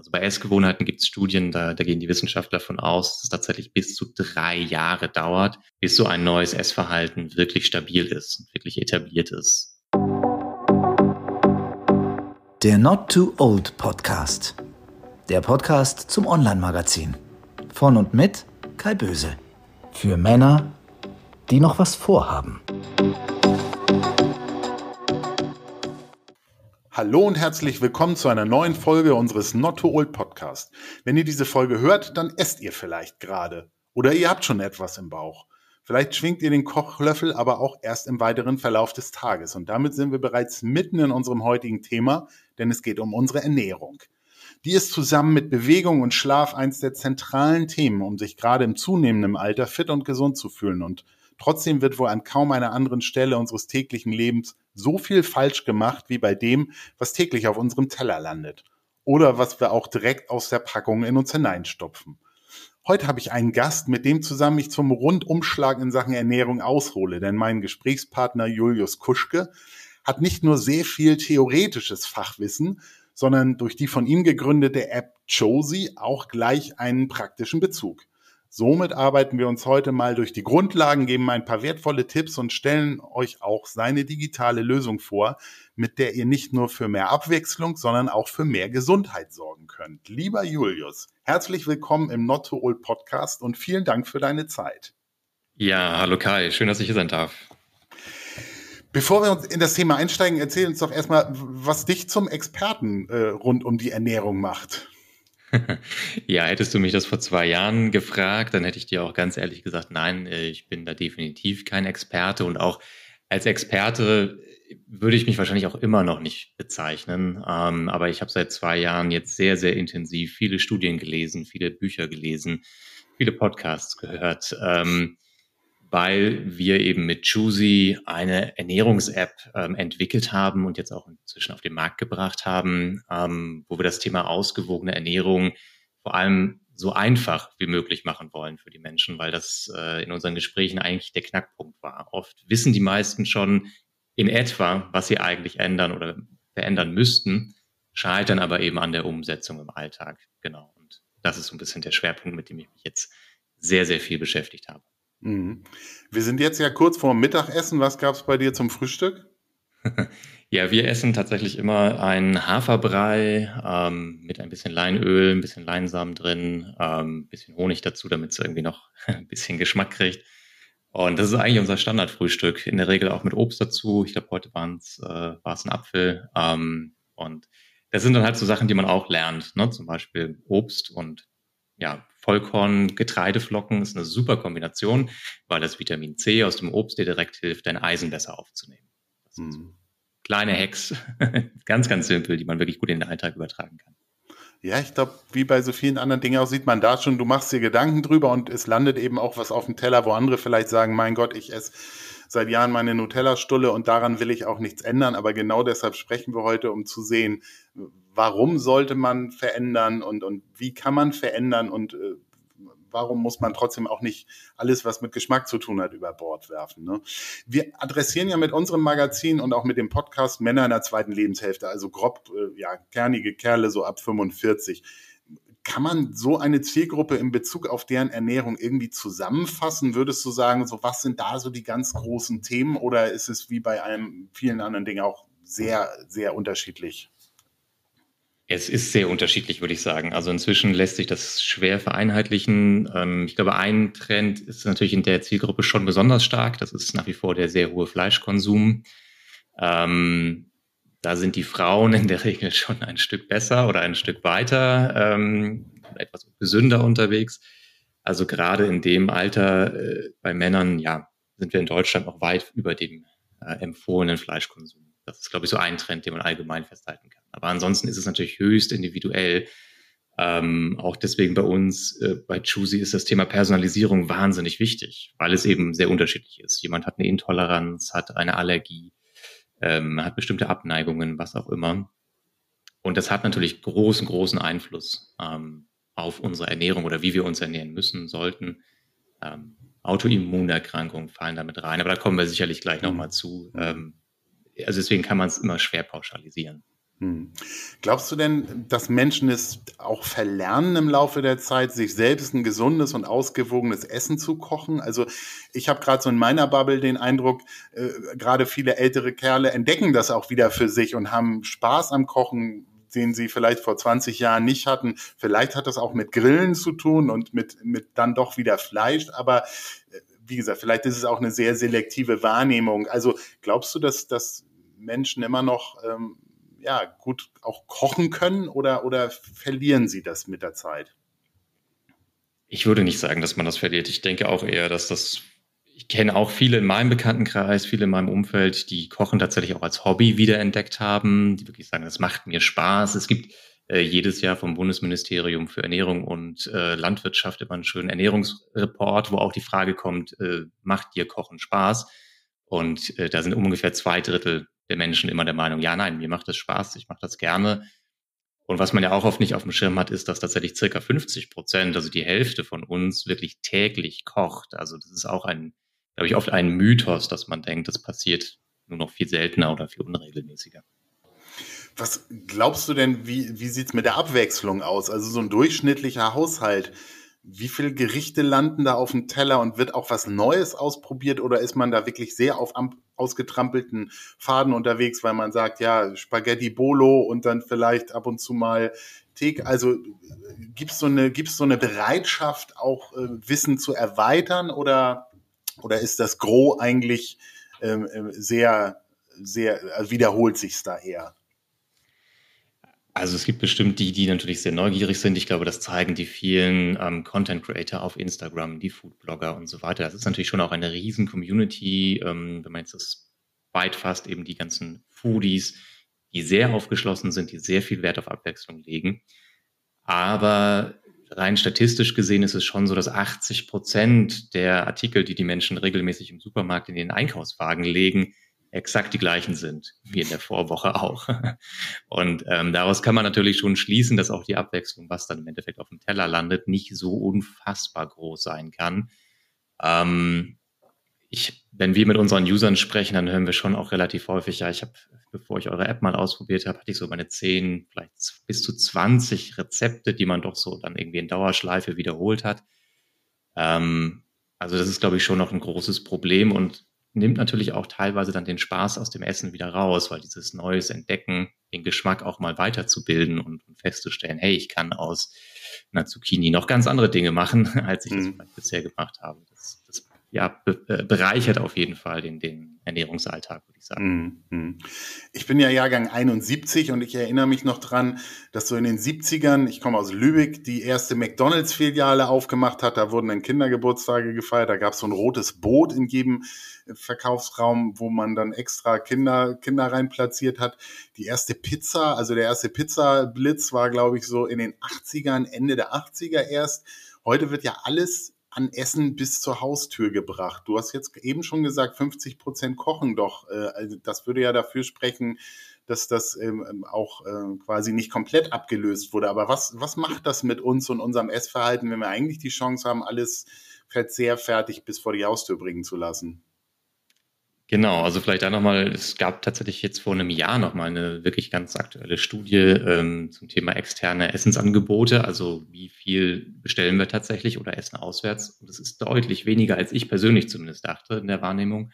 Also bei Essgewohnheiten gibt es Studien, da, da gehen die Wissenschaftler davon aus, dass es tatsächlich bis zu drei Jahre dauert, bis so ein neues Essverhalten wirklich stabil ist, wirklich etabliert ist. Der Not Too Old Podcast. Der Podcast zum Online-Magazin. Von und mit Kai Böse. Für Männer, die noch was vorhaben. Hallo und herzlich willkommen zu einer neuen Folge unseres Not Too Old Podcast. Wenn ihr diese Folge hört, dann esst ihr vielleicht gerade. Oder ihr habt schon etwas im Bauch. Vielleicht schwingt ihr den Kochlöffel aber auch erst im weiteren Verlauf des Tages. Und damit sind wir bereits mitten in unserem heutigen Thema, denn es geht um unsere Ernährung. Die ist zusammen mit Bewegung und Schlaf eins der zentralen Themen, um sich gerade im zunehmenden Alter fit und gesund zu fühlen. Und trotzdem wird wohl an kaum einer anderen Stelle unseres täglichen Lebens so viel falsch gemacht wie bei dem, was täglich auf unserem Teller landet. Oder was wir auch direkt aus der Packung in uns hineinstopfen. Heute habe ich einen Gast, mit dem zusammen ich zum Rundumschlag in Sachen Ernährung aushole, denn mein Gesprächspartner Julius Kuschke hat nicht nur sehr viel theoretisches Fachwissen, sondern durch die von ihm gegründete App Josie auch gleich einen praktischen Bezug. Somit arbeiten wir uns heute mal durch die Grundlagen, geben ein paar wertvolle Tipps und stellen euch auch seine digitale Lösung vor, mit der ihr nicht nur für mehr Abwechslung, sondern auch für mehr Gesundheit sorgen könnt. Lieber Julius, herzlich willkommen im Not to Old Podcast und vielen Dank für deine Zeit. Ja, hallo Kai, schön, dass ich hier sein darf. Bevor wir uns in das Thema einsteigen, erzähl uns doch erstmal, was dich zum Experten äh, rund um die Ernährung macht. ja, hättest du mich das vor zwei Jahren gefragt, dann hätte ich dir auch ganz ehrlich gesagt, nein, äh, ich bin da definitiv kein Experte und auch als Experte würde ich mich wahrscheinlich auch immer noch nicht bezeichnen. Ähm, aber ich habe seit zwei Jahren jetzt sehr, sehr intensiv viele Studien gelesen, viele Bücher gelesen, viele Podcasts gehört. Ähm, weil wir eben mit Choosy eine Ernährungs-App ähm, entwickelt haben und jetzt auch inzwischen auf den Markt gebracht haben, ähm, wo wir das Thema ausgewogene Ernährung vor allem so einfach wie möglich machen wollen für die Menschen, weil das äh, in unseren Gesprächen eigentlich der Knackpunkt war. Oft wissen die meisten schon in etwa, was sie eigentlich ändern oder verändern müssten, scheitern aber eben an der Umsetzung im Alltag. Genau. Und das ist so ein bisschen der Schwerpunkt, mit dem ich mich jetzt sehr, sehr viel beschäftigt habe. Mhm. Wir sind jetzt ja kurz vor Mittagessen. Was gab es bei dir zum Frühstück? ja, wir essen tatsächlich immer einen Haferbrei ähm, mit ein bisschen Leinöl, ein bisschen Leinsamen drin, ähm, ein bisschen Honig dazu, damit es irgendwie noch ein bisschen Geschmack kriegt. Und das ist eigentlich unser Standardfrühstück. In der Regel auch mit Obst dazu. Ich glaube, heute äh, war es ein Apfel. Ähm, und das sind dann halt so Sachen, die man auch lernt. Ne? Zum Beispiel Obst und ja, Vollkorn, Getreideflocken ist eine super Kombination, weil das Vitamin C aus dem Obst dir direkt hilft, dein Eisen besser aufzunehmen. Das sind so kleine Hacks, ganz, ganz simpel, die man wirklich gut in den Alltag übertragen kann. Ja, ich glaube, wie bei so vielen anderen Dingen auch sieht man da schon, du machst dir Gedanken drüber und es landet eben auch was auf dem Teller, wo andere vielleicht sagen, mein Gott, ich esse seit Jahren meine Nutella-Stulle und daran will ich auch nichts ändern. Aber genau deshalb sprechen wir heute, um zu sehen, warum sollte man verändern und, und wie kann man verändern und äh, warum muss man trotzdem auch nicht alles, was mit Geschmack zu tun hat, über Bord werfen. Ne? Wir adressieren ja mit unserem Magazin und auch mit dem Podcast Männer in der zweiten Lebenshälfte, also grob, äh, ja, kernige Kerle so ab 45. Kann man so eine Zielgruppe in Bezug auf deren Ernährung irgendwie zusammenfassen? Würdest du sagen, so was sind da so die ganz großen Themen oder ist es wie bei einem vielen anderen Dingen auch sehr, sehr unterschiedlich? Es ist sehr unterschiedlich, würde ich sagen. Also inzwischen lässt sich das schwer vereinheitlichen. Ähm, ich glaube, ein Trend ist natürlich in der Zielgruppe schon besonders stark. Das ist nach wie vor der sehr hohe Fleischkonsum. Ähm, da sind die Frauen in der Regel schon ein Stück besser oder ein Stück weiter, ähm, etwas gesünder unterwegs. Also gerade in dem Alter äh, bei Männern, ja, sind wir in Deutschland noch weit über dem äh, empfohlenen Fleischkonsum. Das ist, glaube ich, so ein Trend, den man allgemein festhalten kann. Aber ansonsten ist es natürlich höchst individuell. Ähm, auch deswegen bei uns, äh, bei Choosy ist das Thema Personalisierung wahnsinnig wichtig, weil es eben sehr unterschiedlich ist. Jemand hat eine Intoleranz, hat eine Allergie, ähm, hat bestimmte Abneigungen, was auch immer. Und das hat natürlich großen, großen Einfluss ähm, auf unsere Ernährung oder wie wir uns ernähren müssen, sollten. Ähm, Autoimmunerkrankungen fallen damit rein, aber da kommen wir sicherlich gleich nochmal zu. Ähm, also deswegen kann man es immer schwer pauschalisieren. Hm. Glaubst du denn, dass Menschen es auch verlernen im Laufe der Zeit, sich selbst ein gesundes und ausgewogenes Essen zu kochen? Also ich habe gerade so in meiner Bubble den Eindruck, äh, gerade viele ältere Kerle entdecken das auch wieder für sich und haben Spaß am Kochen, den sie vielleicht vor 20 Jahren nicht hatten. Vielleicht hat das auch mit Grillen zu tun und mit, mit dann doch wieder Fleisch, aber äh, wie gesagt, vielleicht ist es auch eine sehr selektive Wahrnehmung. Also glaubst du, dass, dass Menschen immer noch ähm, ja, gut auch kochen können oder, oder verlieren sie das mit der Zeit? Ich würde nicht sagen, dass man das verliert. Ich denke auch eher, dass das, ich kenne auch viele in meinem Bekanntenkreis, viele in meinem Umfeld, die Kochen tatsächlich auch als Hobby wiederentdeckt haben, die wirklich sagen, das macht mir Spaß. Es gibt äh, jedes Jahr vom Bundesministerium für Ernährung und äh, Landwirtschaft immer einen schönen Ernährungsreport, wo auch die Frage kommt, äh, macht dir Kochen Spaß? Und äh, da sind ungefähr zwei Drittel der Menschen immer der Meinung, ja, nein, mir macht das Spaß, ich mache das gerne. Und was man ja auch oft nicht auf dem Schirm hat, ist, dass tatsächlich circa 50 Prozent, also die Hälfte von uns wirklich täglich kocht. Also das ist auch ein, glaube ich, oft ein Mythos, dass man denkt, das passiert nur noch viel seltener oder viel unregelmäßiger. Was glaubst du denn, wie, wie sieht es mit der Abwechslung aus? Also so ein durchschnittlicher Haushalt, wie viele Gerichte landen da auf dem Teller und wird auch was Neues ausprobiert oder ist man da wirklich sehr auf ausgetrampelten Faden unterwegs, weil man sagt, ja, Spaghetti Bolo und dann vielleicht ab und zu mal Theke. Also gibt es so, eine, gibt's so eine Bereitschaft, auch äh, Wissen zu erweitern oder, oder ist das Gros eigentlich ähm, äh, sehr, sehr, also wiederholt sich da eher? Also es gibt bestimmt die, die natürlich sehr neugierig sind. Ich glaube, das zeigen die vielen ähm, Content Creator auf Instagram, die Foodblogger und so weiter. Das ist natürlich schon auch eine riesen Community. Ähm, wenn man jetzt das weit fasst, eben die ganzen Foodies, die sehr aufgeschlossen sind, die sehr viel Wert auf Abwechslung legen. Aber rein statistisch gesehen ist es schon so, dass 80 Prozent der Artikel, die die Menschen regelmäßig im Supermarkt in den Einkaufswagen legen, exakt die gleichen sind, wie in der Vorwoche auch. Und ähm, daraus kann man natürlich schon schließen, dass auch die Abwechslung, was dann im Endeffekt auf dem Teller landet, nicht so unfassbar groß sein kann. Ähm, ich, wenn wir mit unseren Usern sprechen, dann hören wir schon auch relativ häufig, ja, ich habe, bevor ich eure App mal ausprobiert habe, hatte ich so meine 10, vielleicht bis zu 20 Rezepte, die man doch so dann irgendwie in Dauerschleife wiederholt hat. Ähm, also das ist, glaube ich, schon noch ein großes Problem und nimmt natürlich auch teilweise dann den Spaß aus dem Essen wieder raus, weil dieses Neues Entdecken, den Geschmack auch mal weiterzubilden und, und festzustellen, hey, ich kann aus einer Zucchini noch ganz andere Dinge machen, als ich mhm. das bisher gemacht habe. Das, das ja, be äh, bereichert auf jeden Fall den, den Ernährungsalltag, würde ich sagen. Mhm. Ich bin ja Jahrgang 71 und ich erinnere mich noch dran, dass so in den 70ern, ich komme aus Lübeck, die erste McDonalds-Filiale aufgemacht hat. Da wurden dann Kindergeburtstage gefeiert. Da gab es so ein rotes Boot in jedem Verkaufsraum, wo man dann extra Kinder, Kinder rein platziert hat. Die erste Pizza, also der erste Pizza-Blitz war, glaube ich, so in den 80ern, Ende der 80er erst. Heute wird ja alles an Essen bis zur Haustür gebracht. Du hast jetzt eben schon gesagt, 50 Prozent kochen doch. Äh, also das würde ja dafür sprechen, dass das ähm, auch äh, quasi nicht komplett abgelöst wurde. Aber was, was macht das mit uns und unserem Essverhalten, wenn wir eigentlich die Chance haben, alles verzehrfertig bis vor die Haustür bringen zu lassen? Genau, also vielleicht da nochmal, es gab tatsächlich jetzt vor einem Jahr nochmal eine wirklich ganz aktuelle Studie ähm, zum Thema externe Essensangebote. Also wie viel bestellen wir tatsächlich oder essen auswärts? Und das ist deutlich weniger, als ich persönlich zumindest dachte in der Wahrnehmung.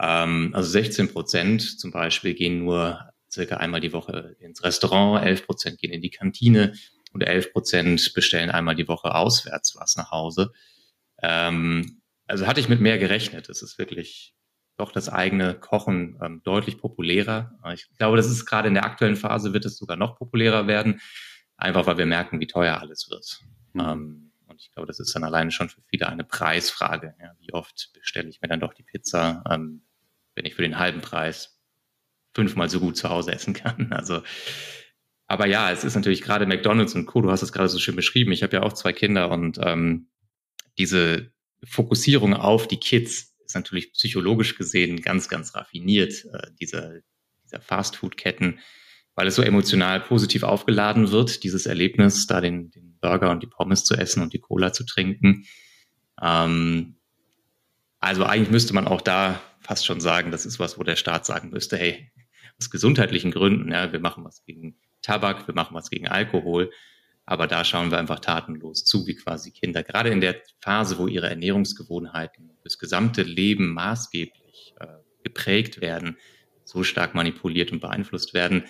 Ähm, also 16 Prozent zum Beispiel gehen nur circa einmal die Woche ins Restaurant, 11 Prozent gehen in die Kantine und 11 Prozent bestellen einmal die Woche auswärts was nach Hause. Ähm, also hatte ich mit mehr gerechnet. Das ist wirklich doch das eigene Kochen ähm, deutlich populärer. Ich glaube, das ist gerade in der aktuellen Phase wird es sogar noch populärer werden, einfach weil wir merken, wie teuer alles wird. Mhm. Ähm, und ich glaube, das ist dann alleine schon für viele eine Preisfrage. Ja, wie oft bestelle ich mir dann doch die Pizza, ähm, wenn ich für den halben Preis fünfmal so gut zu Hause essen kann. Also, aber ja, es ist natürlich gerade McDonald's und Co. Du hast es gerade so schön beschrieben. Ich habe ja auch zwei Kinder und ähm, diese Fokussierung auf die Kids ist natürlich psychologisch gesehen ganz, ganz raffiniert, äh, dieser, dieser Fastfood-Ketten, weil es so emotional positiv aufgeladen wird, dieses Erlebnis, da den, den Burger und die Pommes zu essen und die Cola zu trinken. Ähm, also eigentlich müsste man auch da fast schon sagen, das ist was, wo der Staat sagen müsste, hey, aus gesundheitlichen Gründen. Ja, wir machen was gegen Tabak, wir machen was gegen Alkohol. Aber da schauen wir einfach tatenlos zu, wie quasi Kinder, gerade in der Phase, wo ihre Ernährungsgewohnheiten das gesamte Leben maßgeblich äh, geprägt werden, so stark manipuliert und beeinflusst werden,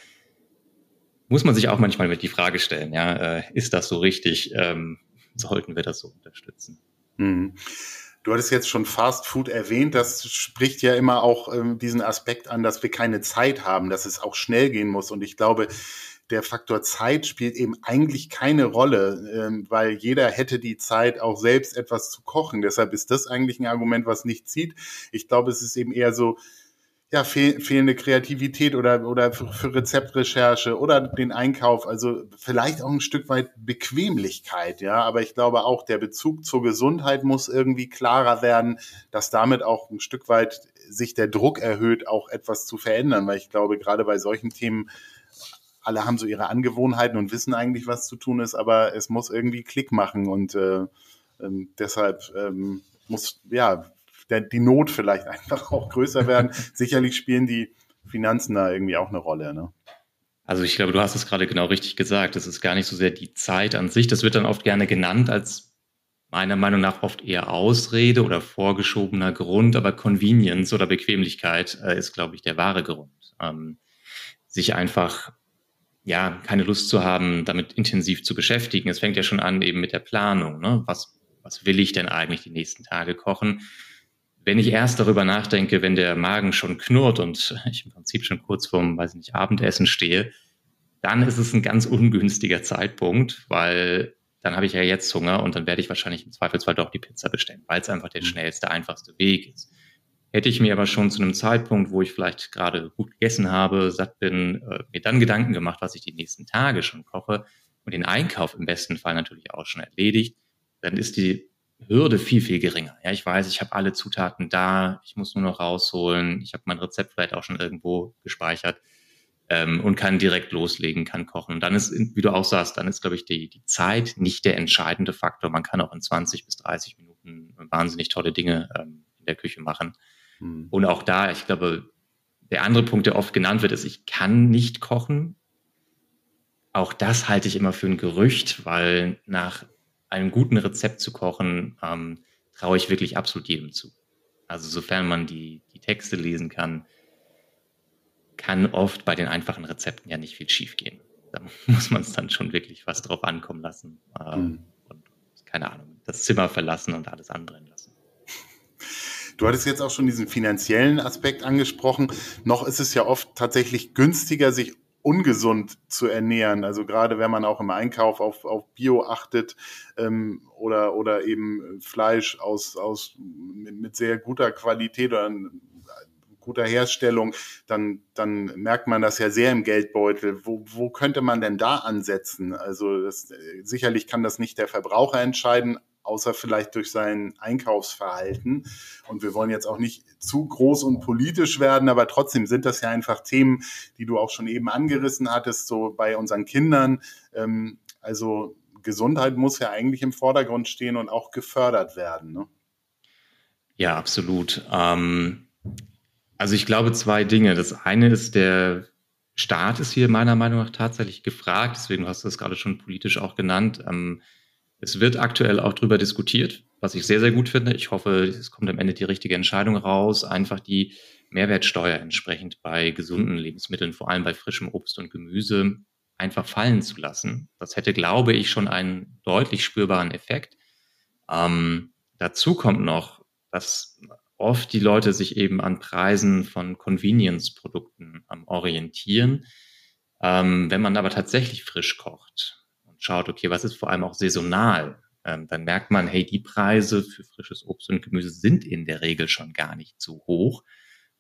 muss man sich auch manchmal mit die Frage stellen, ja, äh, ist das so richtig? Ähm, sollten wir das so unterstützen? Mhm. Du hattest jetzt schon Fast Food erwähnt. Das spricht ja immer auch ähm, diesen Aspekt an, dass wir keine Zeit haben, dass es auch schnell gehen muss. Und ich glaube, der Faktor Zeit spielt eben eigentlich keine Rolle, ähm, weil jeder hätte die Zeit, auch selbst etwas zu kochen. Deshalb ist das eigentlich ein Argument, was nicht zieht. Ich glaube, es ist eben eher so, ja, fehl, fehlende Kreativität oder, oder für, für, Rezeptrecherche oder den Einkauf. Also vielleicht auch ein Stück weit Bequemlichkeit, ja. Aber ich glaube auch, der Bezug zur Gesundheit muss irgendwie klarer werden, dass damit auch ein Stück weit sich der Druck erhöht, auch etwas zu verändern. Weil ich glaube, gerade bei solchen Themen, alle haben so ihre Angewohnheiten und wissen eigentlich, was zu tun ist, aber es muss irgendwie Klick machen und äh, äh, deshalb ähm, muss, ja, der, die Not vielleicht einfach auch größer werden. Sicherlich spielen die Finanzen da irgendwie auch eine Rolle. Ne? Also ich glaube, du hast es gerade genau richtig gesagt. Das ist gar nicht so sehr die Zeit an sich. Das wird dann oft gerne genannt als meiner Meinung nach oft eher Ausrede oder vorgeschobener Grund, aber Convenience oder Bequemlichkeit äh, ist, glaube ich, der wahre Grund. Ähm, sich einfach ja keine Lust zu haben, damit intensiv zu beschäftigen. Es fängt ja schon an eben mit der Planung. Ne? Was, was will ich denn eigentlich die nächsten Tage kochen? wenn ich erst darüber nachdenke, wenn der Magen schon knurrt und ich im Prinzip schon kurz vorm, weiß nicht, Abendessen stehe, dann ist es ein ganz ungünstiger Zeitpunkt, weil dann habe ich ja jetzt Hunger und dann werde ich wahrscheinlich im Zweifelsfall doch die Pizza bestellen, weil es einfach der mhm. schnellste, einfachste Weg ist. Hätte ich mir aber schon zu einem Zeitpunkt, wo ich vielleicht gerade gut gegessen habe, satt bin, äh, mir dann Gedanken gemacht, was ich die nächsten Tage schon koche und den Einkauf im besten Fall natürlich auch schon erledigt, dann ist die Hürde viel, viel geringer. Ja, ich weiß, ich habe alle Zutaten da, ich muss nur noch rausholen, ich habe mein Rezept vielleicht auch schon irgendwo gespeichert ähm, und kann direkt loslegen, kann kochen. Und dann ist, wie du auch sagst, dann ist, glaube ich, die, die Zeit nicht der entscheidende Faktor. Man kann auch in 20 bis 30 Minuten wahnsinnig tolle Dinge ähm, in der Küche machen. Mhm. Und auch da, ich glaube, der andere Punkt, der oft genannt wird, ist, ich kann nicht kochen. Auch das halte ich immer für ein Gerücht, weil nach einem guten Rezept zu kochen, ähm, traue ich wirklich absolut jedem zu. Also sofern man die, die Texte lesen kann, kann oft bei den einfachen Rezepten ja nicht viel schiefgehen. Da muss man es dann schon wirklich was drauf ankommen lassen. Ähm, mhm. Und, keine Ahnung, das Zimmer verlassen und alles anderen lassen. Du hattest jetzt auch schon diesen finanziellen Aspekt angesprochen. Noch ist es ja oft tatsächlich günstiger, sich ungesund zu ernähren. Also gerade wenn man auch im Einkauf auf, auf Bio achtet ähm, oder, oder eben Fleisch aus, aus mit, sehr guter Qualität oder guter Herstellung, dann, dann merkt man das ja sehr im Geldbeutel. Wo, wo könnte man denn da ansetzen? Also das, sicherlich kann das nicht der Verbraucher entscheiden, außer vielleicht durch sein Einkaufsverhalten. Und wir wollen jetzt auch nicht zu groß und politisch werden, aber trotzdem sind das ja einfach Themen, die du auch schon eben angerissen hattest, so bei unseren Kindern. Ähm, also Gesundheit muss ja eigentlich im Vordergrund stehen und auch gefördert werden. Ne? Ja, absolut. Ähm, also ich glaube zwei Dinge. Das eine ist der Staat ist hier meiner Meinung nach tatsächlich gefragt. Deswegen hast du es gerade schon politisch auch genannt. Ähm, es wird aktuell auch darüber diskutiert, was ich sehr, sehr gut finde. Ich hoffe, es kommt am Ende die richtige Entscheidung raus, einfach die Mehrwertsteuer entsprechend bei gesunden Lebensmitteln, vor allem bei frischem Obst und Gemüse, einfach fallen zu lassen. Das hätte, glaube ich, schon einen deutlich spürbaren Effekt. Ähm, dazu kommt noch, dass oft die Leute sich eben an Preisen von Convenience-Produkten ähm, orientieren. Ähm, wenn man aber tatsächlich frisch kocht, schaut, okay, was ist vor allem auch saisonal, ähm, dann merkt man, hey, die Preise für frisches Obst und Gemüse sind in der Regel schon gar nicht so hoch.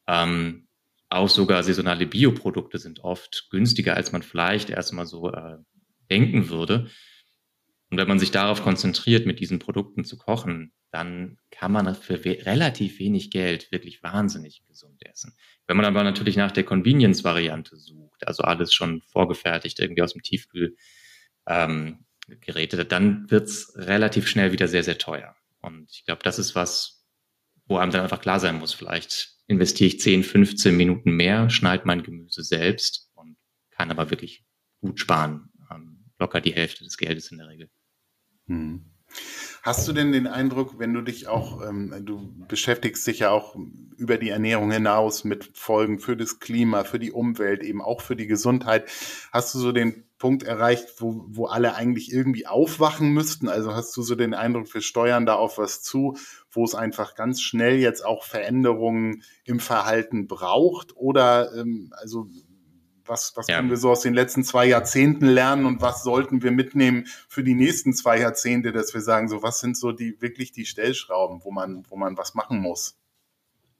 Ähm, auch sogar saisonale Bioprodukte sind oft günstiger, als man vielleicht erstmal so äh, denken würde. Und wenn man sich darauf konzentriert, mit diesen Produkten zu kochen, dann kann man für we relativ wenig Geld wirklich wahnsinnig gesund essen. Wenn man aber natürlich nach der Convenience-Variante sucht, also alles schon vorgefertigt, irgendwie aus dem Tiefkühl ähm, Geräte, dann wird's relativ schnell wieder sehr, sehr teuer. Und ich glaube, das ist was, wo einem dann einfach klar sein muss, vielleicht investiere ich 10, 15 Minuten mehr, schneide mein Gemüse selbst und kann aber wirklich gut sparen. Ähm, locker die Hälfte des Geldes in der Regel. Hm. Hast du denn den Eindruck, wenn du dich auch, ähm, du beschäftigst dich ja auch über die Ernährung hinaus mit Folgen für das Klima, für die Umwelt, eben auch für die Gesundheit, hast du so den Punkt erreicht, wo, wo alle eigentlich irgendwie aufwachen müssten? Also hast du so den Eindruck, wir steuern da auf was zu, wo es einfach ganz schnell jetzt auch Veränderungen im Verhalten braucht? Oder ähm, also was, was ja. können wir so aus den letzten zwei Jahrzehnten lernen und was sollten wir mitnehmen für die nächsten zwei Jahrzehnte, dass wir sagen, so was sind so die wirklich die Stellschrauben, wo man, wo man was machen muss?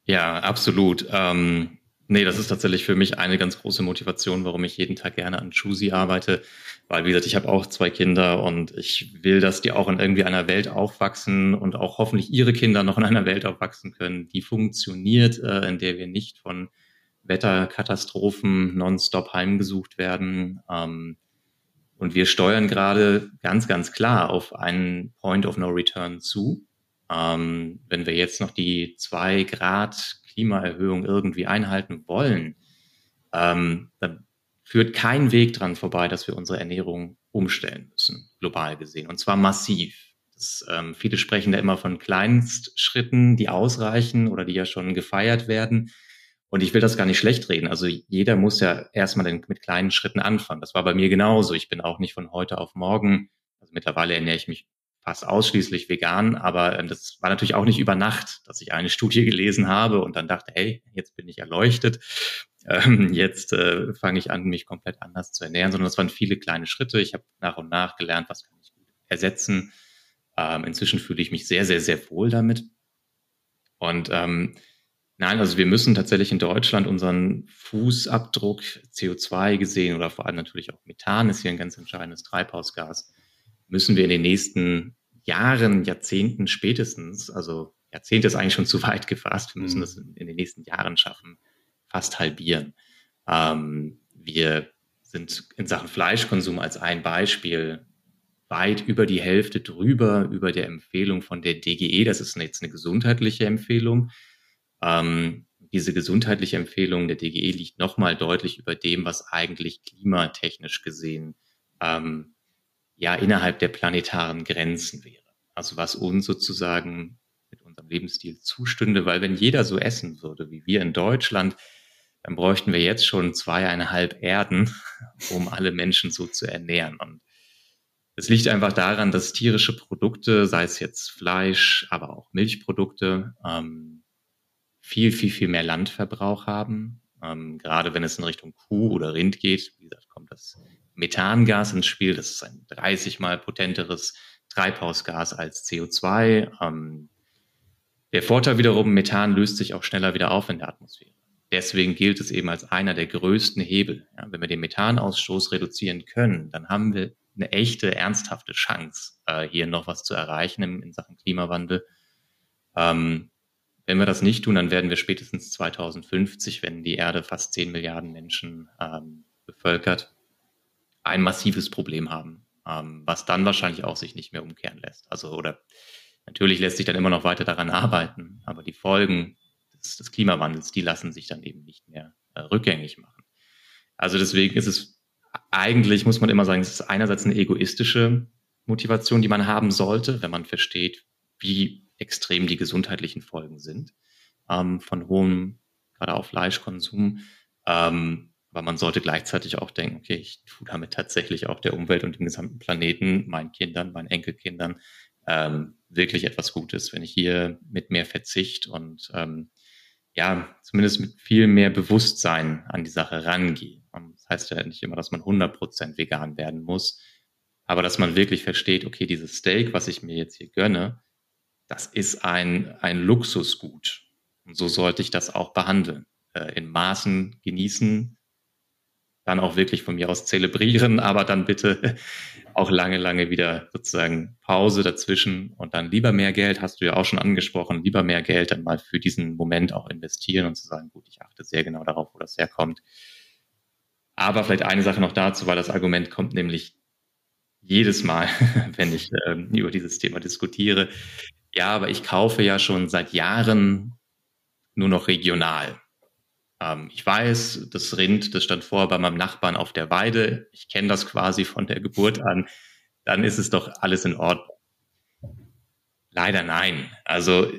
Ja, absolut. Ähm, nee, das ist tatsächlich für mich eine ganz große Motivation, warum ich jeden Tag gerne an Choosy arbeite. Weil, wie gesagt, ich habe auch zwei Kinder und ich will, dass die auch in irgendwie einer Welt aufwachsen und auch hoffentlich ihre Kinder noch in einer Welt aufwachsen können, die funktioniert, äh, in der wir nicht von Wetterkatastrophen nonstop heimgesucht werden. Ähm, und wir steuern gerade ganz, ganz klar auf einen Point of No Return zu. Ähm, wenn wir jetzt noch die zwei Grad Klimaerhöhung irgendwie einhalten wollen, ähm, dann führt kein Weg dran vorbei, dass wir unsere Ernährung umstellen müssen, global gesehen. Und zwar massiv. Das, ähm, viele sprechen da immer von Kleinstschritten, die ausreichen oder die ja schon gefeiert werden. Und ich will das gar nicht schlecht reden. Also jeder muss ja erstmal mit kleinen Schritten anfangen. Das war bei mir genauso. Ich bin auch nicht von heute auf morgen, also mittlerweile ernähre ich mich fast ausschließlich vegan, aber ähm, das war natürlich auch nicht über Nacht, dass ich eine Studie gelesen habe und dann dachte, hey, jetzt bin ich erleuchtet, ähm, jetzt äh, fange ich an, mich komplett anders zu ernähren, sondern das waren viele kleine Schritte. Ich habe nach und nach gelernt, was kann ich ersetzen. Ähm, inzwischen fühle ich mich sehr, sehr, sehr wohl damit. Und ähm, Nein, also wir müssen tatsächlich in Deutschland unseren Fußabdruck CO2 gesehen oder vor allem natürlich auch Methan ist hier ein ganz entscheidendes Treibhausgas, müssen wir in den nächsten Jahren, Jahrzehnten spätestens, also Jahrzehnte ist eigentlich schon zu weit gefasst, wir müssen mhm. das in, in, den nächsten Jahren schaffen, fast halbieren. Ähm, wir sind in Sachen Fleischkonsum als ein Beispiel weit über die Hälfte drüber, über der Empfehlung von der DGE. Das ist jetzt eine gesundheitliche Empfehlung. Ähm, diese gesundheitliche Empfehlung der DGE liegt nochmal deutlich über dem, was eigentlich klimatechnisch gesehen ähm, ja innerhalb der planetaren Grenzen wäre. Also was uns sozusagen mit unserem Lebensstil zustünde, weil wenn jeder so essen würde wie wir in Deutschland, dann bräuchten wir jetzt schon zweieinhalb Erden, um alle Menschen so zu ernähren. Und es liegt einfach daran, dass tierische Produkte, sei es jetzt Fleisch, aber auch Milchprodukte, ähm, viel, viel, viel mehr Landverbrauch haben. Ähm, gerade wenn es in Richtung Kuh oder Rind geht, wie gesagt, kommt das Methangas ins Spiel. Das ist ein 30 mal potenteres Treibhausgas als CO2. Ähm, der Vorteil wiederum, Methan löst sich auch schneller wieder auf in der Atmosphäre. Deswegen gilt es eben als einer der größten Hebel. Ja, wenn wir den Methanausstoß reduzieren können, dann haben wir eine echte, ernsthafte Chance, äh, hier noch was zu erreichen in, in Sachen Klimawandel. Ähm, wenn wir das nicht tun, dann werden wir spätestens 2050, wenn die Erde fast 10 Milliarden Menschen ähm, bevölkert, ein massives Problem haben, ähm, was dann wahrscheinlich auch sich nicht mehr umkehren lässt. Also oder natürlich lässt sich dann immer noch weiter daran arbeiten, aber die Folgen des, des Klimawandels, die lassen sich dann eben nicht mehr äh, rückgängig machen. Also deswegen ist es eigentlich, muss man immer sagen, es ist einerseits eine egoistische Motivation, die man haben sollte, wenn man versteht, wie extrem die gesundheitlichen Folgen sind ähm, von hohem, gerade auch Fleischkonsum. Ähm, aber man sollte gleichzeitig auch denken, okay, ich tue damit tatsächlich auch der Umwelt und dem gesamten Planeten, meinen Kindern, meinen Enkelkindern ähm, wirklich etwas Gutes, wenn ich hier mit mehr Verzicht und ähm, ja, zumindest mit viel mehr Bewusstsein an die Sache rangehe. Das heißt ja nicht immer, dass man 100% vegan werden muss, aber dass man wirklich versteht, okay, dieses Steak, was ich mir jetzt hier gönne, das ist ein, ein Luxusgut. Und so sollte ich das auch behandeln. Äh, in Maßen genießen, dann auch wirklich von mir aus zelebrieren, aber dann bitte auch lange, lange wieder sozusagen Pause dazwischen und dann lieber mehr Geld, hast du ja auch schon angesprochen, lieber mehr Geld dann mal für diesen Moment auch investieren und zu sagen, gut, ich achte sehr genau darauf, wo das herkommt. Aber vielleicht eine Sache noch dazu, weil das Argument kommt nämlich jedes Mal, wenn ich äh, über dieses Thema diskutiere ja, aber ich kaufe ja schon seit Jahren nur noch regional. Ähm, ich weiß, das Rind, das stand vorher bei meinem Nachbarn auf der Weide. Ich kenne das quasi von der Geburt an. Dann ist es doch alles in Ordnung. Leider nein. Also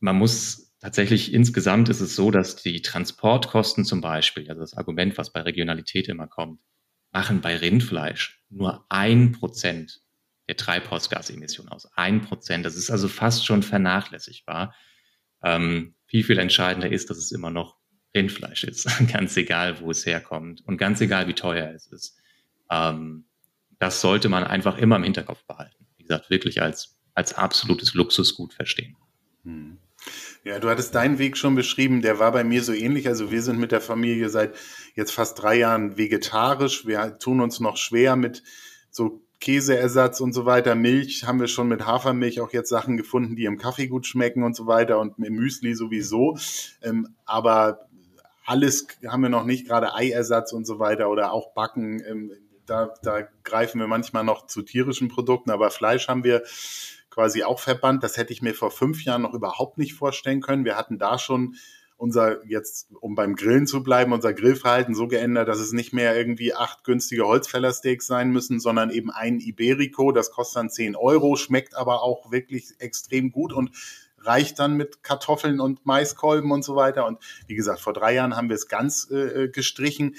man muss tatsächlich insgesamt ist es so, dass die Transportkosten zum Beispiel, also das Argument, was bei Regionalität immer kommt, machen bei Rindfleisch nur ein Prozent der Treibhausgasemissionen aus. Ein Prozent. Das ist also fast schon vernachlässigbar. Ähm, viel, viel entscheidender ist, dass es immer noch Rindfleisch ist. ganz egal, wo es herkommt und ganz egal, wie teuer es ist. Ähm, das sollte man einfach immer im Hinterkopf behalten. Wie gesagt, wirklich als, als absolutes Luxusgut verstehen. Hm. Ja, du hattest deinen Weg schon beschrieben, der war bei mir so ähnlich. Also wir sind mit der Familie seit jetzt fast drei Jahren vegetarisch. Wir tun uns noch schwer mit so Käseersatz und so weiter. Milch haben wir schon mit Hafermilch auch jetzt Sachen gefunden, die im Kaffee gut schmecken und so weiter und im Müsli sowieso. Ähm, aber alles haben wir noch nicht, gerade Eiersatz und so weiter oder auch Backen. Ähm, da, da greifen wir manchmal noch zu tierischen Produkten, aber Fleisch haben wir quasi auch verbannt. Das hätte ich mir vor fünf Jahren noch überhaupt nicht vorstellen können. Wir hatten da schon unser, jetzt, um beim Grillen zu bleiben, unser Grillverhalten so geändert, dass es nicht mehr irgendwie acht günstige Holzfällersteaks sein müssen, sondern eben ein Iberico. Das kostet dann zehn Euro, schmeckt aber auch wirklich extrem gut und reicht dann mit Kartoffeln und Maiskolben und so weiter. Und wie gesagt, vor drei Jahren haben wir es ganz äh, gestrichen.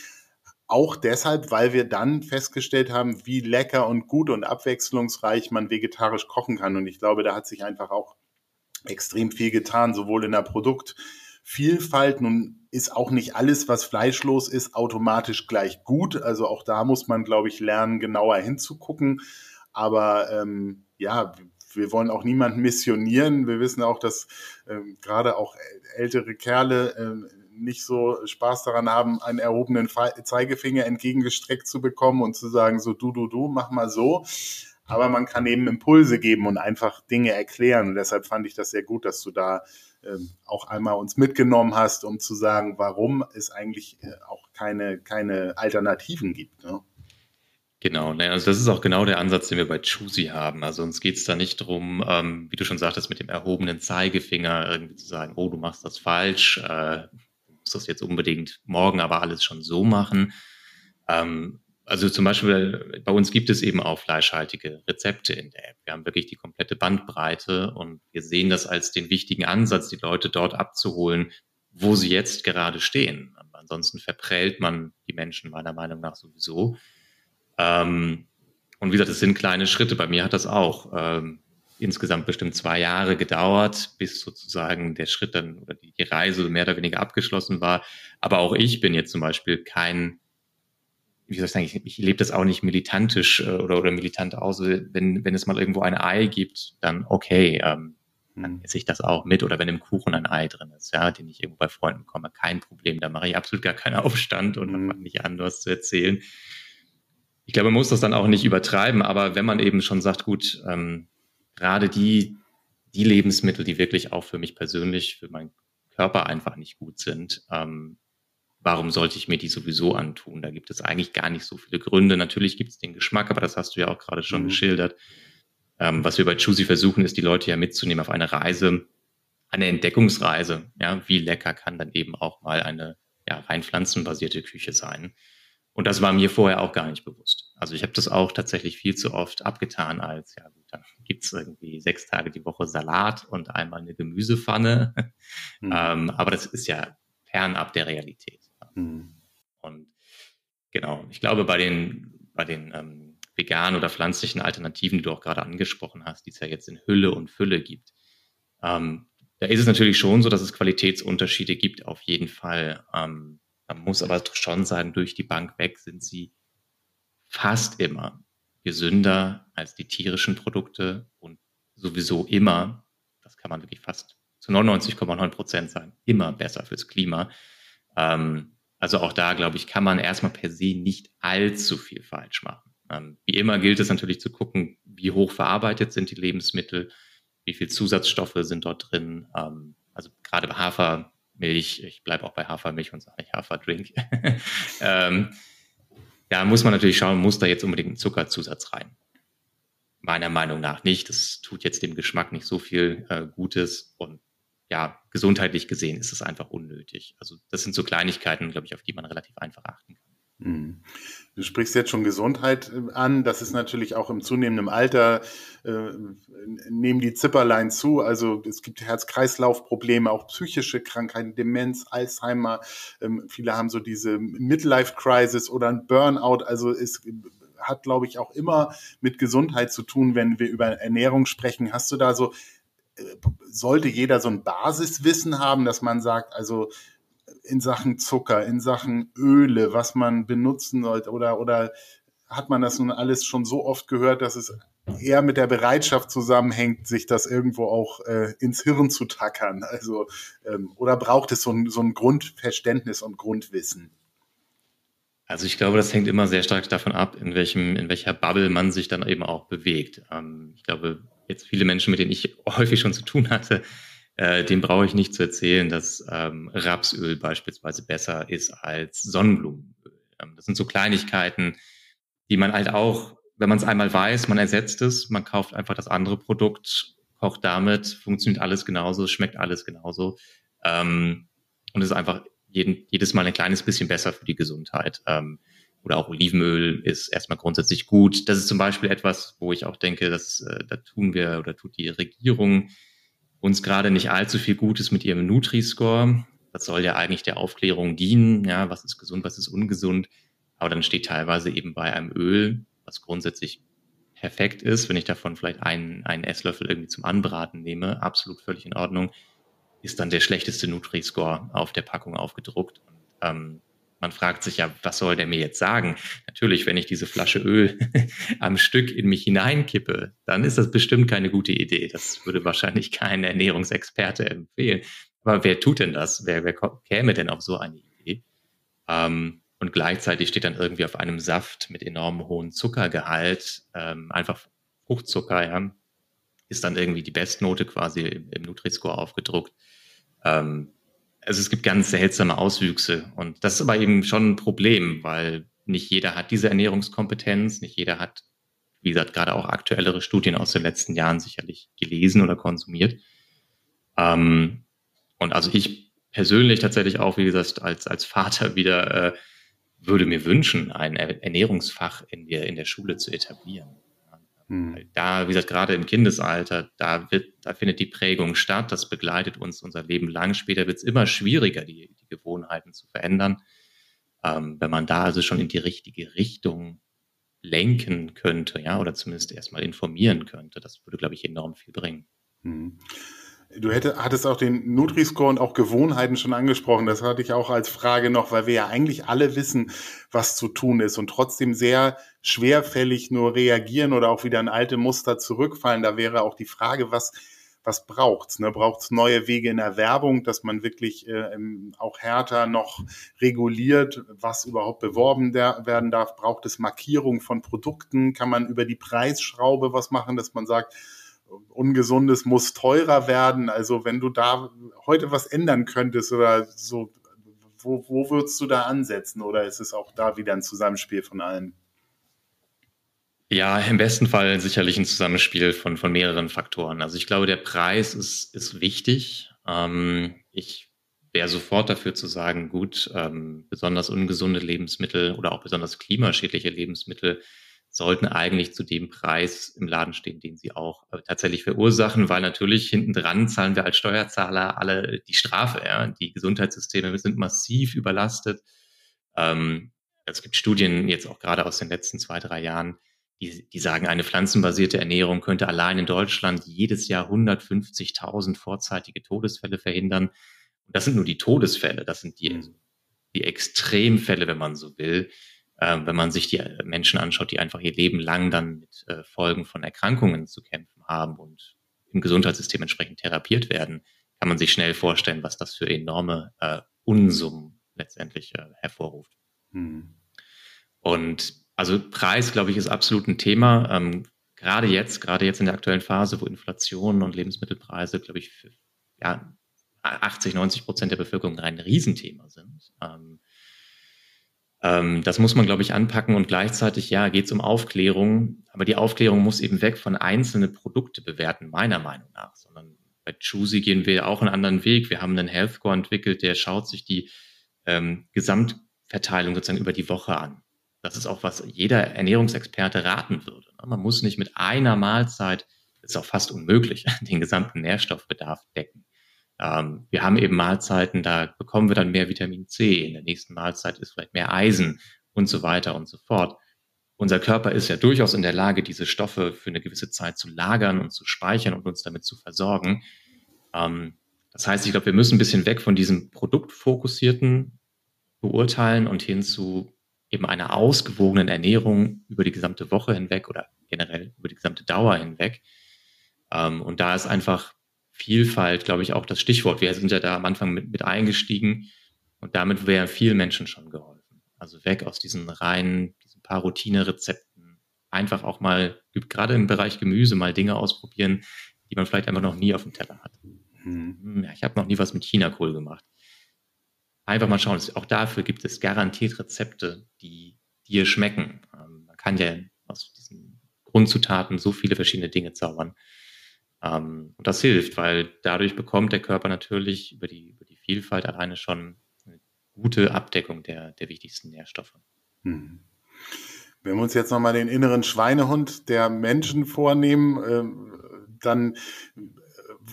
Auch deshalb, weil wir dann festgestellt haben, wie lecker und gut und abwechslungsreich man vegetarisch kochen kann. Und ich glaube, da hat sich einfach auch extrem viel getan, sowohl in der Produktvielfalt. Nun ist auch nicht alles, was fleischlos ist, automatisch gleich gut. Also auch da muss man, glaube ich, lernen, genauer hinzugucken. Aber ähm, ja, wir wollen auch niemanden missionieren. Wir wissen auch, dass ähm, gerade auch ältere Kerle ähm, nicht so Spaß daran haben, einen erhobenen Zeigefinger entgegengestreckt zu bekommen und zu sagen, so du, du, du, mach mal so. Aber man kann eben Impulse geben und einfach Dinge erklären. Und deshalb fand ich das sehr gut, dass du da ähm, auch einmal uns mitgenommen hast, um zu sagen, warum es eigentlich äh, auch keine, keine Alternativen gibt. Ne? Genau, ne, also das ist auch genau der Ansatz, den wir bei Choosy haben. Also uns geht es da nicht drum, ähm, wie du schon sagtest, mit dem erhobenen Zeigefinger irgendwie zu sagen, oh, du machst das falsch, äh, muss das jetzt unbedingt morgen aber alles schon so machen. Ähm, also zum Beispiel bei uns gibt es eben auch fleischhaltige Rezepte in der App. Wir haben wirklich die komplette Bandbreite und wir sehen das als den wichtigen Ansatz, die Leute dort abzuholen, wo sie jetzt gerade stehen. Aber ansonsten verprellt man die Menschen meiner Meinung nach sowieso. Ähm, und wie gesagt, es sind kleine Schritte. Bei mir hat das auch ähm, insgesamt bestimmt zwei Jahre gedauert, bis sozusagen der Schritt dann oder die Reise mehr oder weniger abgeschlossen war. Aber auch ich bin jetzt zum Beispiel kein, wie soll ich sagen, ich, ich lebe das auch nicht militantisch äh, oder, oder militant aus. Wenn, wenn es mal irgendwo ein Ei gibt, dann okay, ähm, dann hm. esse ich das auch mit. Oder wenn im Kuchen ein Ei drin ist, ja, den ich irgendwo bei Freunden bekomme, kein Problem. Da mache ich absolut gar keinen Aufstand und mhm. fange nicht an, was zu erzählen. Ich glaube, man muss das dann auch nicht übertreiben, aber wenn man eben schon sagt, gut, ähm, gerade die, die Lebensmittel, die wirklich auch für mich persönlich, für meinen Körper einfach nicht gut sind, ähm, warum sollte ich mir die sowieso antun? Da gibt es eigentlich gar nicht so viele Gründe. Natürlich gibt es den Geschmack, aber das hast du ja auch gerade schon mhm. geschildert. Ähm, was wir bei Choosy versuchen, ist, die Leute ja mitzunehmen auf eine Reise, eine Entdeckungsreise. Ja, wie lecker kann dann eben auch mal eine ja, rein pflanzenbasierte Küche sein? Und das war mir vorher auch gar nicht bewusst. Also ich habe das auch tatsächlich viel zu oft abgetan als, ja gut, dann gibt's irgendwie sechs Tage die Woche Salat und einmal eine Gemüsepfanne. Mhm. Ähm, aber das ist ja fernab der Realität. Mhm. Und genau, ich glaube, bei den, bei den ähm, veganen oder pflanzlichen Alternativen, die du auch gerade angesprochen hast, die es ja jetzt in Hülle und Fülle gibt, ähm, da ist es natürlich schon so, dass es Qualitätsunterschiede gibt, auf jeden Fall. Ähm, man muss aber schon sagen, durch die Bank weg sind sie fast immer gesünder als die tierischen Produkte und sowieso immer, das kann man wirklich fast zu 99,9 Prozent sagen, immer besser fürs Klima. Ähm, also auch da, glaube ich, kann man erstmal per se nicht allzu viel falsch machen. Ähm, wie immer gilt es natürlich zu gucken, wie hoch verarbeitet sind die Lebensmittel, wie viel Zusatzstoffe sind dort drin. Ähm, also gerade bei Hafer Milch, ich bleibe auch bei Hafermilch und sage nicht Haferdrink. ähm, da muss man natürlich schauen, muss da jetzt unbedingt ein Zuckerzusatz rein? Meiner Meinung nach nicht. Das tut jetzt dem Geschmack nicht so viel äh, Gutes. Und ja, gesundheitlich gesehen ist es einfach unnötig. Also das sind so Kleinigkeiten, glaube ich, auf die man relativ einfach achten kann. Mhm. Du sprichst jetzt schon Gesundheit äh, an. Das ist natürlich auch im zunehmenden Alter, äh, nehmen die Zipperlein zu. Also es gibt Herz-Kreislauf-Probleme, auch psychische Krankheiten, Demenz, Alzheimer. Ähm, viele haben so diese Midlife-Crisis oder ein Burnout. Also es hat, glaube ich, auch immer mit Gesundheit zu tun, wenn wir über Ernährung sprechen. Hast du da so, äh, sollte jeder so ein Basiswissen haben, dass man sagt, also in Sachen Zucker, in Sachen Öle, was man benutzen sollte oder, oder hat man das nun alles schon so oft gehört, dass es eher mit der Bereitschaft zusammenhängt, sich das irgendwo auch äh, ins Hirn zu tackern? Also, ähm, oder braucht es so ein, so ein Grundverständnis und Grundwissen? Also ich glaube, das hängt immer sehr stark davon ab, in welchem, in welcher Bubble man sich dann eben auch bewegt. Ähm, ich glaube, jetzt viele Menschen, mit denen ich häufig schon zu tun hatte, äh, dem brauche ich nicht zu erzählen, dass ähm, Rapsöl beispielsweise besser ist als Sonnenblumenöl. Ähm, das sind so Kleinigkeiten, die man halt auch, wenn man es einmal weiß, man ersetzt es, man kauft einfach das andere Produkt, kocht damit, funktioniert alles genauso, schmeckt alles genauso. Ähm, und es ist einfach jeden, jedes Mal ein kleines bisschen besser für die Gesundheit. Ähm, oder auch Olivenöl ist erstmal grundsätzlich gut. Das ist zum Beispiel etwas, wo ich auch denke, dass äh, da tun wir oder tut die Regierung uns gerade nicht allzu viel Gutes mit ihrem Nutri-Score. Das soll ja eigentlich der Aufklärung dienen, ja, was ist gesund, was ist ungesund. Aber dann steht teilweise eben bei einem Öl, was grundsätzlich perfekt ist, wenn ich davon vielleicht einen, einen Esslöffel irgendwie zum Anbraten nehme, absolut völlig in Ordnung, ist dann der schlechteste Nutri-Score auf der Packung aufgedruckt. Und, ähm, man fragt sich ja, was soll der mir jetzt sagen? Natürlich, wenn ich diese Flasche Öl am Stück in mich hineinkippe, dann ist das bestimmt keine gute Idee. Das würde wahrscheinlich kein Ernährungsexperte empfehlen. Aber wer tut denn das? Wer, wer käme denn auf so eine Idee? Ähm, und gleichzeitig steht dann irgendwie auf einem Saft mit enorm hohem Zuckergehalt, ähm, einfach Fruchtzucker, ja, ist dann irgendwie die Bestnote quasi im, im Nutri-Score aufgedruckt. Ähm, also es gibt ganz seltsame Auswüchse. Und das ist aber eben schon ein Problem, weil nicht jeder hat diese Ernährungskompetenz, nicht jeder hat, wie gesagt, gerade auch aktuellere Studien aus den letzten Jahren sicherlich gelesen oder konsumiert. Ähm, und also ich persönlich tatsächlich auch, wie gesagt, als, als Vater wieder äh, würde mir wünschen, ein Ernährungsfach in der, in der Schule zu etablieren. Hm. Da, wie gesagt, gerade im Kindesalter, da wird, da findet die Prägung statt. Das begleitet uns unser Leben lang. Später wird es immer schwieriger, die, die Gewohnheiten zu verändern. Ähm, wenn man da also schon in die richtige Richtung lenken könnte, ja, oder zumindest erstmal informieren könnte, das würde, glaube ich, enorm viel bringen. Hm. Du hätte, hattest auch den Nutri-Score und auch Gewohnheiten schon angesprochen. Das hatte ich auch als Frage noch, weil wir ja eigentlich alle wissen, was zu tun ist und trotzdem sehr schwerfällig nur reagieren oder auch wieder in alte Muster zurückfallen. Da wäre auch die Frage, was, was braucht's? Ne? Braucht's neue Wege in der Werbung, dass man wirklich äh, auch härter noch reguliert, was überhaupt beworben der, werden darf? Braucht es Markierung von Produkten? Kann man über die Preisschraube was machen, dass man sagt, Ungesundes muss teurer werden. Also wenn du da heute was ändern könntest oder so, wo, wo würdest du da ansetzen? Oder ist es auch da wieder ein Zusammenspiel von allen? Ja, im besten Fall sicherlich ein Zusammenspiel von, von mehreren Faktoren. Also ich glaube, der Preis ist, ist wichtig. Ähm, ich wäre sofort dafür zu sagen, gut, ähm, besonders ungesunde Lebensmittel oder auch besonders klimaschädliche Lebensmittel sollten eigentlich zu dem Preis im Laden stehen, den sie auch äh, tatsächlich verursachen, weil natürlich hinten dran zahlen wir als Steuerzahler alle die Strafe. Ja? Die Gesundheitssysteme sind massiv überlastet. Ähm, es gibt Studien jetzt auch gerade aus den letzten zwei, drei Jahren, die, die sagen, eine pflanzenbasierte Ernährung könnte allein in Deutschland jedes Jahr 150.000 vorzeitige Todesfälle verhindern. Und das sind nur die Todesfälle, das sind die, mhm. die Extremfälle, wenn man so will wenn man sich die äh, Menschen anschaut, die einfach ihr Leben lang dann mit äh, Folgen von Erkrankungen zu kämpfen haben und im Gesundheitssystem entsprechend therapiert werden, kann man sich schnell vorstellen, was das für enorme äh, Unsummen letztendlich hervorruft. Mhm. Und also Preis, glaube ich, ist absolut ein Thema. Ähm, gerade jetzt, gerade jetzt in der aktuellen Phase, wo Inflation und Lebensmittelpreise, glaube ich, für ja, 80, 90 Prozent der Bevölkerung ein Riesenthema sind. Ähm, ähm, das muss man, glaube ich, anpacken und gleichzeitig, ja, geht es um Aufklärung, aber die Aufklärung muss eben weg von einzelnen Produkte bewerten, meiner Meinung nach, sondern bei Choosy gehen wir auch einen anderen Weg. Wir haben einen Health Score entwickelt, der schaut sich die ähm, Gesamtverteilung sozusagen über die Woche an. Das ist auch, was jeder Ernährungsexperte raten würde. Man muss nicht mit einer Mahlzeit, das ist auch fast unmöglich, den gesamten Nährstoffbedarf decken. Ähm, wir haben eben Mahlzeiten, da bekommen wir dann mehr Vitamin C. In der nächsten Mahlzeit ist vielleicht mehr Eisen und so weiter und so fort. Unser Körper ist ja durchaus in der Lage, diese Stoffe für eine gewisse Zeit zu lagern und zu speichern und uns damit zu versorgen. Ähm, das heißt, ich glaube, wir müssen ein bisschen weg von diesem produktfokussierten Beurteilen und hin zu eben einer ausgewogenen Ernährung über die gesamte Woche hinweg oder generell über die gesamte Dauer hinweg. Ähm, und da ist einfach Vielfalt, glaube ich, auch das Stichwort. Wir sind ja da am Anfang mit, mit eingestiegen und damit wäre vielen Menschen schon geholfen. Also weg aus diesen reinen, diesen paar Routine-Rezepten. Einfach auch mal, gerade im Bereich Gemüse, mal Dinge ausprobieren, die man vielleicht einfach noch nie auf dem Teller hat. Mhm. Ja, ich habe noch nie was mit Chinakohl gemacht. Einfach mal schauen. Auch dafür gibt es garantiert Rezepte, die dir schmecken. Ähm, man kann ja aus diesen Grundzutaten so viele verschiedene Dinge zaubern. Ähm, und das hilft, weil dadurch bekommt der Körper natürlich über die, über die Vielfalt alleine schon eine gute Abdeckung der, der wichtigsten Nährstoffe. Hm. Wenn wir uns jetzt nochmal den inneren Schweinehund der Menschen vornehmen, äh, dann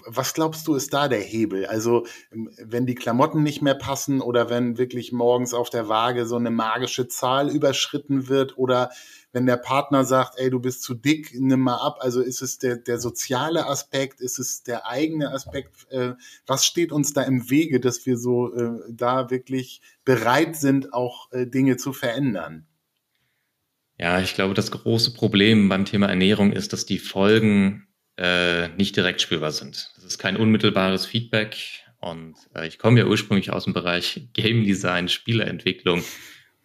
was glaubst du, ist da der Hebel? Also, wenn die Klamotten nicht mehr passen oder wenn wirklich morgens auf der Waage so eine magische Zahl überschritten wird oder wenn der Partner sagt, ey, du bist zu dick, nimm mal ab. Also ist es der, der soziale Aspekt, ist es der eigene Aspekt? Äh, was steht uns da im Wege, dass wir so äh, da wirklich bereit sind, auch äh, Dinge zu verändern? Ja, ich glaube, das große Problem beim Thema Ernährung ist, dass die Folgen äh, nicht direkt spürbar sind. Das ist kein unmittelbares Feedback. Und äh, ich komme ja ursprünglich aus dem Bereich Game Design, Spieleentwicklung.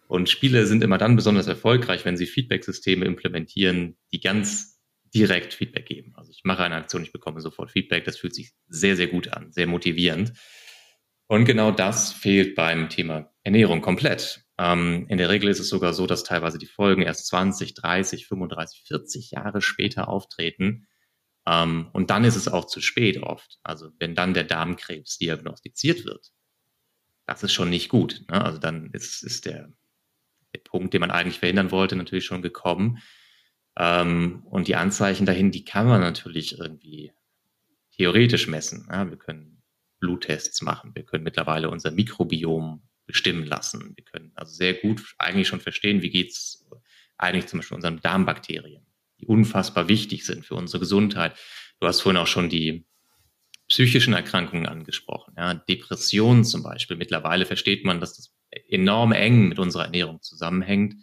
Und Spiele sind immer dann besonders erfolgreich, wenn sie Feedback-Systeme implementieren, die ganz direkt Feedback geben. Also ich mache eine Aktion, ich bekomme sofort Feedback. Das fühlt sich sehr, sehr gut an, sehr motivierend. Und genau das fehlt beim Thema Ernährung komplett. Ähm, in der Regel ist es sogar so, dass teilweise die Folgen erst 20, 30, 35, 40 Jahre später auftreten ähm, und dann ist es auch zu spät oft. Also wenn dann der Darmkrebs diagnostiziert wird, das ist schon nicht gut. Ne? Also dann ist, ist der, der Punkt, den man eigentlich verhindern wollte, natürlich schon gekommen. Ähm, und die Anzeichen dahin, die kann man natürlich irgendwie theoretisch messen. Ja? Wir können Bluttests machen. Wir können mittlerweile unser Mikrobiom bestimmen lassen. Wir können also sehr gut eigentlich schon verstehen, wie geht's eigentlich zum Beispiel unseren Darmbakterien die unfassbar wichtig sind für unsere Gesundheit. Du hast vorhin auch schon die psychischen Erkrankungen angesprochen. Ja, Depressionen zum Beispiel. Mittlerweile versteht man, dass das enorm eng mit unserer Ernährung zusammenhängt.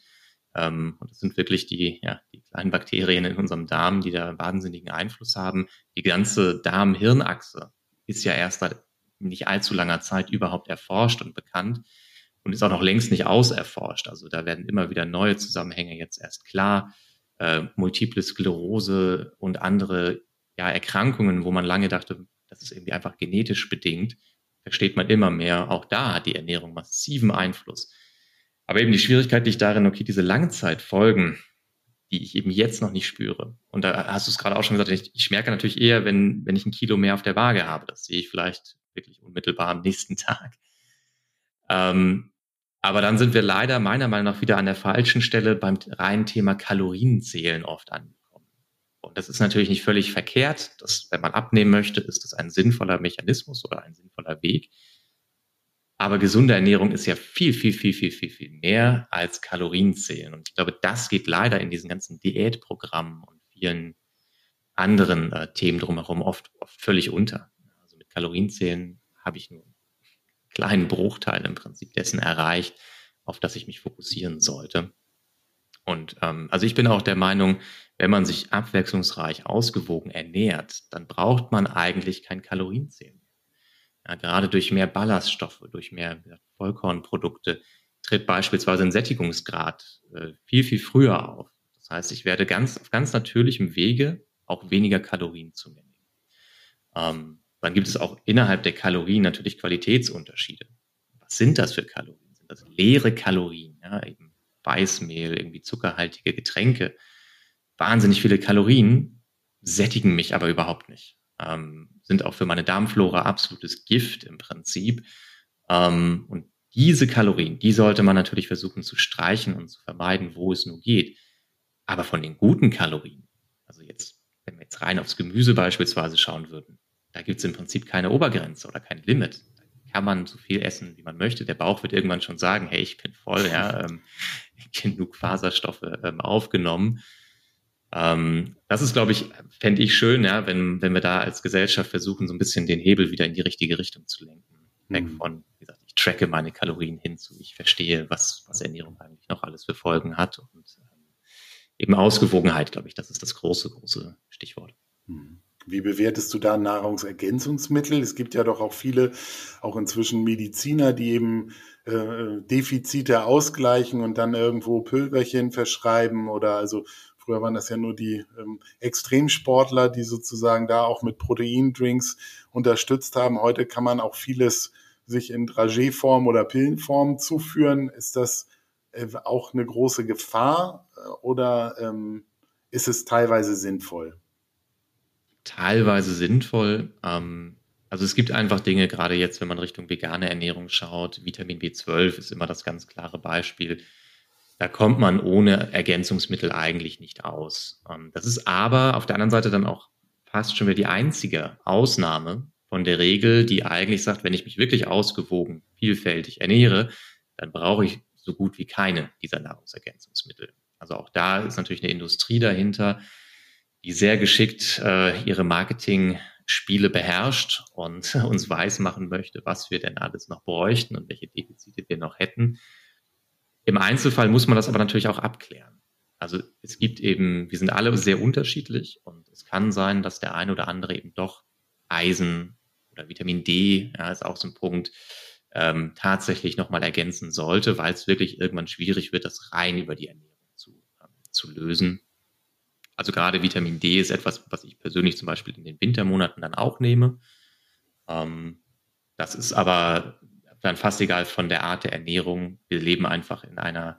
Ähm, und das sind wirklich die, ja, die kleinen Bakterien in unserem Darm, die da wahnsinnigen Einfluss haben. Die ganze Darm-Hirn-Achse ist ja erst seit nicht allzu langer Zeit überhaupt erforscht und bekannt und ist auch noch längst nicht auserforscht. Also da werden immer wieder neue Zusammenhänge jetzt erst klar äh, Multiple Sklerose und andere ja, Erkrankungen, wo man lange dachte, das ist irgendwie einfach genetisch bedingt, versteht man immer mehr. Auch da hat die Ernährung massiven Einfluss. Aber eben die Schwierigkeit liegt darin, okay, diese Langzeitfolgen, die ich eben jetzt noch nicht spüre. Und da hast du es gerade auch schon gesagt, ich, ich merke natürlich eher, wenn, wenn ich ein Kilo mehr auf der Waage habe. Das sehe ich vielleicht wirklich unmittelbar am nächsten Tag. Ähm, aber dann sind wir leider meiner Meinung nach wieder an der falschen Stelle beim reinen Thema Kalorienzählen oft angekommen. Und das ist natürlich nicht völlig verkehrt. dass, wenn man abnehmen möchte, ist das ein sinnvoller Mechanismus oder ein sinnvoller Weg. Aber gesunde Ernährung ist ja viel, viel, viel, viel, viel, viel mehr als Kalorienzählen. Und ich glaube, das geht leider in diesen ganzen Diätprogrammen und vielen anderen äh, Themen drumherum oft, oft völlig unter. Also mit Kalorienzählen habe ich nur kleinen Bruchteil im Prinzip dessen erreicht, auf das ich mich fokussieren sollte. Und ähm, also ich bin auch der Meinung, wenn man sich abwechslungsreich ausgewogen ernährt, dann braucht man eigentlich kein Kalorienzählen. Ja, gerade durch mehr Ballaststoffe, durch mehr Vollkornprodukte tritt beispielsweise ein Sättigungsgrad äh, viel, viel früher auf. Das heißt, ich werde ganz auf ganz natürlichem Wege auch weniger Kalorien zu mir nehmen. Ähm, dann gibt es auch innerhalb der Kalorien natürlich Qualitätsunterschiede. Was sind das für Kalorien? Sind das leere Kalorien? Ja, eben Weißmehl, irgendwie zuckerhaltige Getränke. Wahnsinnig viele Kalorien sättigen mich aber überhaupt nicht. ähm, sind auch für meine Darmflora absolutes Gift im Prinzip. Ähm, und diese Kalorien, die sollte man natürlich versuchen zu streichen und zu vermeiden, wo es nur geht. Aber von den guten Kalorien, also jetzt, wenn wir jetzt rein aufs Gemüse beispielsweise schauen würden, da gibt es im Prinzip keine Obergrenze oder kein Limit. Da kann man so viel essen, wie man möchte. Der Bauch wird irgendwann schon sagen, hey, ich bin voll, ja, ähm, genug Faserstoffe ähm, aufgenommen. Ähm, das ist, glaube ich, fände ich schön, ja, wenn, wenn wir da als Gesellschaft versuchen, so ein bisschen den Hebel wieder in die richtige Richtung zu lenken. Weg mhm. von, wie gesagt, ich tracke meine Kalorien hin zu, ich verstehe, was, was Ernährung eigentlich noch alles für Folgen hat und ähm, eben Ausgewogenheit, glaube ich, das ist das große, große Stichwort. Mhm. Wie bewertest du da Nahrungsergänzungsmittel? Es gibt ja doch auch viele, auch inzwischen Mediziner, die eben äh, Defizite ausgleichen und dann irgendwo Pülverchen verschreiben oder also früher waren das ja nur die ähm, Extremsportler, die sozusagen da auch mit Proteindrinks unterstützt haben. Heute kann man auch vieles sich in Dragé-Form oder Pillenform zuführen. Ist das äh, auch eine große Gefahr äh, oder ähm, ist es teilweise sinnvoll? Teilweise sinnvoll. Ähm, also es gibt einfach Dinge, gerade jetzt, wenn man Richtung vegane Ernährung schaut, Vitamin B12 ist immer das ganz klare Beispiel. Da kommt man ohne Ergänzungsmittel eigentlich nicht aus. Ähm, das ist aber auf der anderen Seite dann auch fast schon wieder die einzige Ausnahme von der Regel, die eigentlich sagt, wenn ich mich wirklich ausgewogen, vielfältig ernähre, dann brauche ich so gut wie keine dieser Nahrungsergänzungsmittel. Also auch da ist natürlich eine Industrie dahinter, die sehr geschickt äh, ihre Marketing-Spiele beherrscht und uns weismachen möchte, was wir denn alles noch bräuchten und welche Defizite wir noch hätten. Im Einzelfall muss man das aber natürlich auch abklären. Also es gibt eben, wir sind alle sehr unterschiedlich und es kann sein, dass der eine oder andere eben doch Eisen oder Vitamin D, ja, ist auch so ein Punkt, ähm, tatsächlich nochmal ergänzen sollte, weil es wirklich irgendwann schwierig wird, das rein über die Ernährung zu, ähm, zu lösen. Also gerade Vitamin D ist etwas, was ich persönlich zum Beispiel in den Wintermonaten dann auch nehme. Ähm, das ist aber dann fast egal von der Art der Ernährung. Wir leben einfach in einer,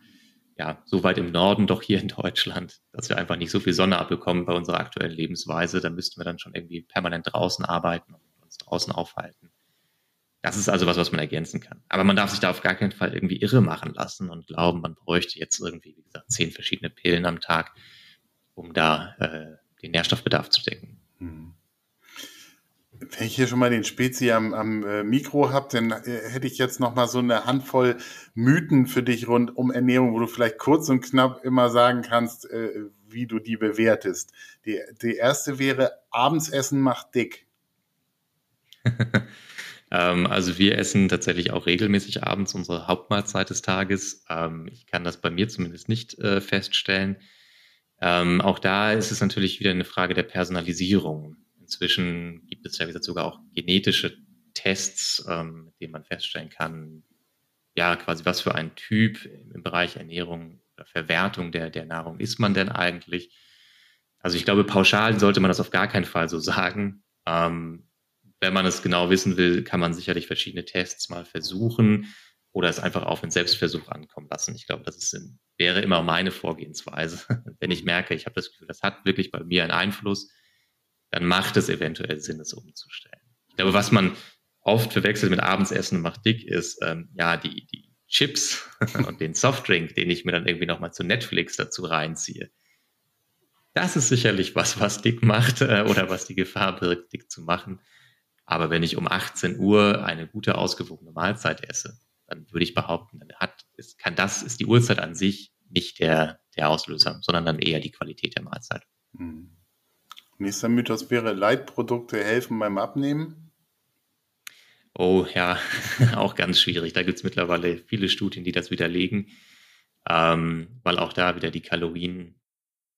ja, so weit im Norden doch hier in Deutschland, dass wir einfach nicht so viel Sonne abbekommen bei unserer aktuellen Lebensweise. Da müssten wir dann schon irgendwie permanent draußen arbeiten und uns draußen aufhalten. Das ist also was, was man ergänzen kann. Aber man darf sich da auf gar keinen Fall irgendwie irre machen lassen und glauben, man bräuchte jetzt irgendwie, wie gesagt, zehn verschiedene Pillen am Tag um da äh, den Nährstoffbedarf zu decken. Hm. Wenn ich hier schon mal den Spezi am, am äh, Mikro habe, dann äh, hätte ich jetzt noch mal so eine Handvoll Mythen für dich rund um Ernährung, wo du vielleicht kurz und knapp immer sagen kannst, äh, wie du die bewertest. Die, die erste wäre, abends essen macht dick. ähm, also wir essen tatsächlich auch regelmäßig abends unsere Hauptmahlzeit des Tages. Ähm, ich kann das bei mir zumindest nicht äh, feststellen. Ähm, auch da ist es natürlich wieder eine Frage der Personalisierung. Inzwischen gibt es ja, wie gesagt, sogar auch genetische Tests, ähm, mit denen man feststellen kann, ja, quasi was für ein Typ im Bereich Ernährung oder Verwertung der, der Nahrung ist man denn eigentlich. Also ich glaube, pauschal sollte man das auf gar keinen Fall so sagen. Ähm, wenn man es genau wissen will, kann man sicherlich verschiedene Tests mal versuchen oder es einfach auf einen Selbstversuch ankommen lassen. Ich glaube, das ist, wäre immer meine Vorgehensweise. Wenn ich merke, ich habe das Gefühl, das hat wirklich bei mir einen Einfluss, dann macht es eventuell Sinn, es umzustellen. Ich glaube, was man oft verwechselt mit Abendsessen macht dick, ist ähm, ja die, die Chips und den Softdrink, den ich mir dann irgendwie nochmal zu Netflix dazu reinziehe. Das ist sicherlich was, was dick macht äh, oder was die Gefahr birgt, dick zu machen. Aber wenn ich um 18 Uhr eine gute, ausgewogene Mahlzeit esse, dann würde ich behaupten, dann hat, ist, kann das, ist die Uhrzeit an sich nicht der, der Auslöser, sondern dann eher die Qualität der Mahlzeit. Hm. Nächster Mythos wäre, Leitprodukte helfen beim Abnehmen. Oh ja, auch ganz schwierig. Da gibt es mittlerweile viele Studien, die das widerlegen, ähm, weil auch da wieder die Kalorien,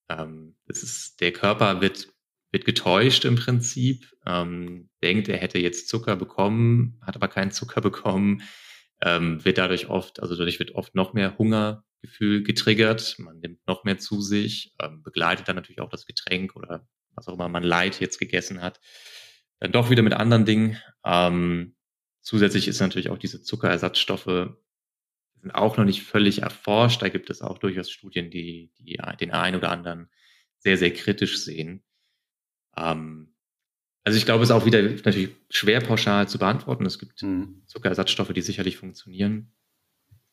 ähm, das ist, der Körper wird, wird getäuscht im Prinzip, ähm, denkt, er hätte jetzt Zucker bekommen, hat aber keinen Zucker bekommen, ähm, wird dadurch oft, also dadurch wird oft noch mehr Hungergefühl getriggert, man nimmt noch mehr zu sich, ähm, begleitet dann natürlich auch das Getränk oder was auch immer man Leid jetzt gegessen hat, dann doch wieder mit anderen Dingen. Ähm, zusätzlich ist natürlich auch diese Zuckerersatzstoffe sind auch noch nicht völlig erforscht. Da gibt es auch durchaus Studien, die, die den einen oder anderen sehr, sehr kritisch sehen. Ähm, Also ich glaube, es ist auch wieder natürlich schwer pauschal zu beantworten. Es gibt mhm. Zuckerersatzstoffe, die sicherlich funktionieren,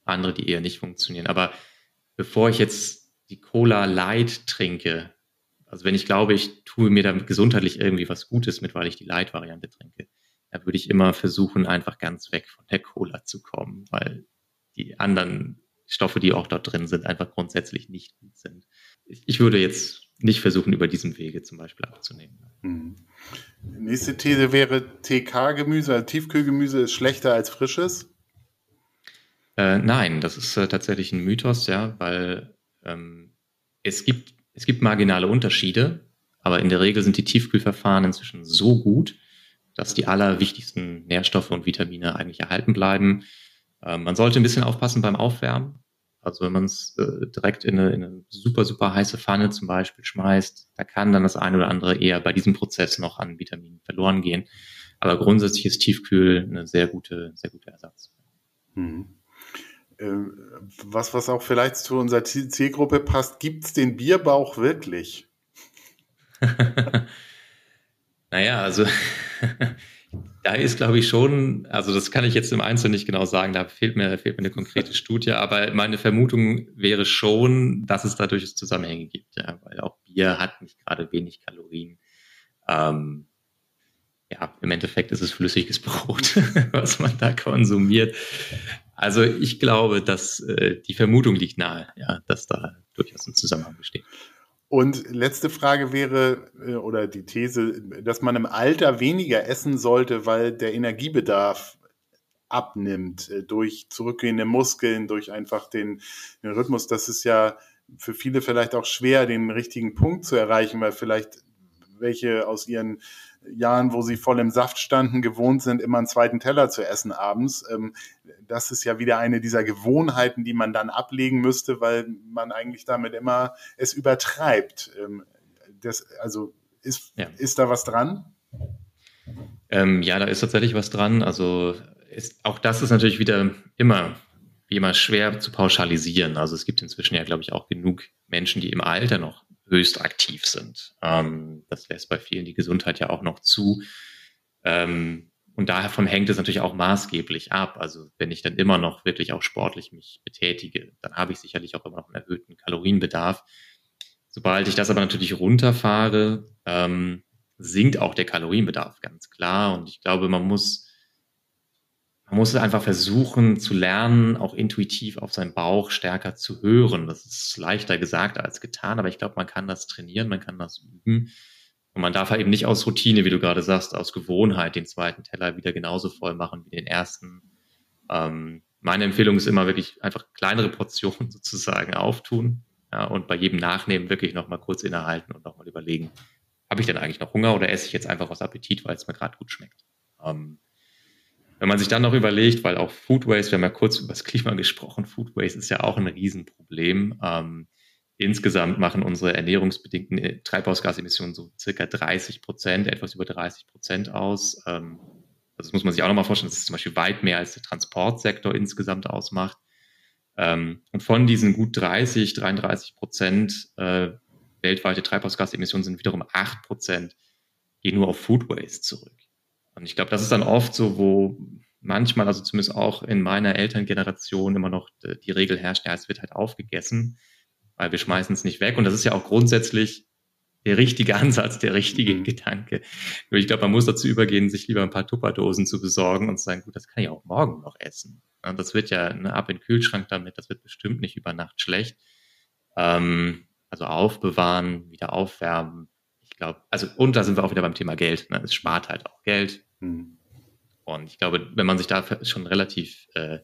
andere, die eher nicht funktionieren. Aber bevor ich jetzt die Cola Light trinke, also wenn ich glaube, ich tue mir damit gesundheitlich irgendwie was Gutes mit, weil ich die Light-Variante trinke, da würde ich immer versuchen, einfach ganz weg von der Cola zu kommen, weil die anderen Stoffe, die auch dort drin sind, einfach grundsätzlich nicht gut sind. Ich würde jetzt nicht versuchen, über diesen Wege zum Beispiel abzunehmen. Mhm. Nächste These wäre, TK-Gemüse, also Tiefkühlgemüse ist schlechter als frisches? Äh, nein, das ist äh, tatsächlich ein Mythos, ja, weil ähm, es, gibt, es gibt marginale Unterschiede, aber in der Regel sind die Tiefkühlverfahren inzwischen so gut, dass die allerwichtigsten Nährstoffe und Vitamine eigentlich erhalten bleiben. Äh, man sollte ein bisschen aufpassen beim Aufwärmen. Also wenn man es äh, direkt in eine, in eine super, super heiße Pfanne zum Beispiel schmeißt, da kann dann das eine oder andere eher bei diesem Prozess noch an Vitaminen verloren gehen. Aber grundsätzlich ist Tiefkühl eine sehr gute, sehr guter Ersatz. Mhm. Was, was auch vielleicht zu unserer Zielgruppe passt, gibt es den Bierbauch wirklich? naja, also Da ist, glaube ich, schon, also das kann ich jetzt im Einzelnen nicht genau sagen, da fehlt mir, fehlt mir eine konkrete Studie, aber meine Vermutung wäre schon, dass es da durchaus Zusammenhänge gibt, ja, weil auch Bier hat nicht gerade wenig Kalorien. Ähm, ja, im Endeffekt ist es flüssiges Brot, was man da konsumiert. Also ich glaube, dass äh, die Vermutung liegt nahe, ja, dass da durchaus ein Zusammenhang besteht. Und letzte Frage wäre, äh, oder die These, dass man im Alter weniger essen sollte, weil der Energiebedarf abnimmt äh, durch zurückgehende Muskeln, durch einfach den, den Rhythmus. Das ist ja für viele vielleicht auch schwer, den richtigen Punkt zu erreichen, weil vielleicht welche aus ihren Jahren, wo sie voll im Saft standen, gewohnt sind, immer einen zweiten Teller zu essen abends. Ähm, das ist ja wieder eine dieser Gewohnheiten, die man dann ablegen müsste, weil man eigentlich damit immer es übertreibt. Ähm, das, also ist, ja. ist da was dran? Ähm, ja, da ist tatsächlich was dran. Also ist, auch das ist natürlich wieder immer wie immer schwer zu pauschalisieren. Also es gibt inzwischen ja, glaube ich, auch genug Menschen, die im Alter noch höchst aktiv sind. Ähm, das lässt bei vielen die Gesundheit ja auch noch zu. Ähm, und davon hängt es natürlich auch maßgeblich ab. Also wenn ich dann immer noch wirklich auch sportlich mich betätige, dann habe ich sicherlich auch immer noch einen erhöhten Kalorienbedarf. Sobald ich das aber natürlich runterfahre, ähm, sinkt auch der Kalorienbedarf ganz klar. Und ich glaube, man muss man muss einfach versuchen zu lernen, auch intuitiv auf seinen Bauch stärker zu hören. Das ist leichter gesagt als getan, aber ich glaube, man kann das trainieren, man kann das üben. Und man darf halt eben nicht aus Routine, wie du gerade sagst, aus Gewohnheit den zweiten Teller wieder genauso voll machen wie den ersten. Ähm, meine Empfehlung ist immer wirklich einfach kleinere Portionen sozusagen auftun ja, und bei jedem Nachnehmen wirklich nochmal kurz innehalten und nochmal überlegen, habe ich denn eigentlich noch Hunger oder esse ich jetzt einfach aus Appetit, weil es mir gerade gut schmeckt. Ähm, wenn man sich dann noch überlegt, weil auch Food Waste, wir haben ja kurz über das Klima gesprochen, Food Waste ist ja auch ein Riesenproblem. Ähm, insgesamt machen unsere ernährungsbedingten Treibhausgasemissionen so circa 30 Prozent, etwas über 30 Prozent aus. Ähm, das muss man sich auch nochmal vorstellen, dass es zum Beispiel weit mehr als der Transportsektor insgesamt ausmacht. Ähm, und von diesen gut 30, 33 Prozent äh, weltweite Treibhausgasemissionen sind wiederum 8 Prozent gehen nur auf Food Waste zurück. Und ich glaube, das ist dann oft so, wo manchmal, also zumindest auch in meiner Elterngeneration immer noch die Regel herrscht, ja, es wird halt aufgegessen, weil wir schmeißen es nicht weg. Und das ist ja auch grundsätzlich der richtige Ansatz, der richtige mhm. Gedanke. Nur ich glaube, man muss dazu übergehen, sich lieber ein paar Tupperdosen zu besorgen und zu sagen, gut, das kann ich auch morgen noch essen. Und das wird ja ne, ab in den Kühlschrank damit, das wird bestimmt nicht über Nacht schlecht. Ähm, also aufbewahren, wieder aufwärmen, glaube, also und da sind wir auch wieder beim Thema Geld. Ne? Es spart halt auch Geld. Mhm. Und ich glaube, wenn man sich da schon relativ äh,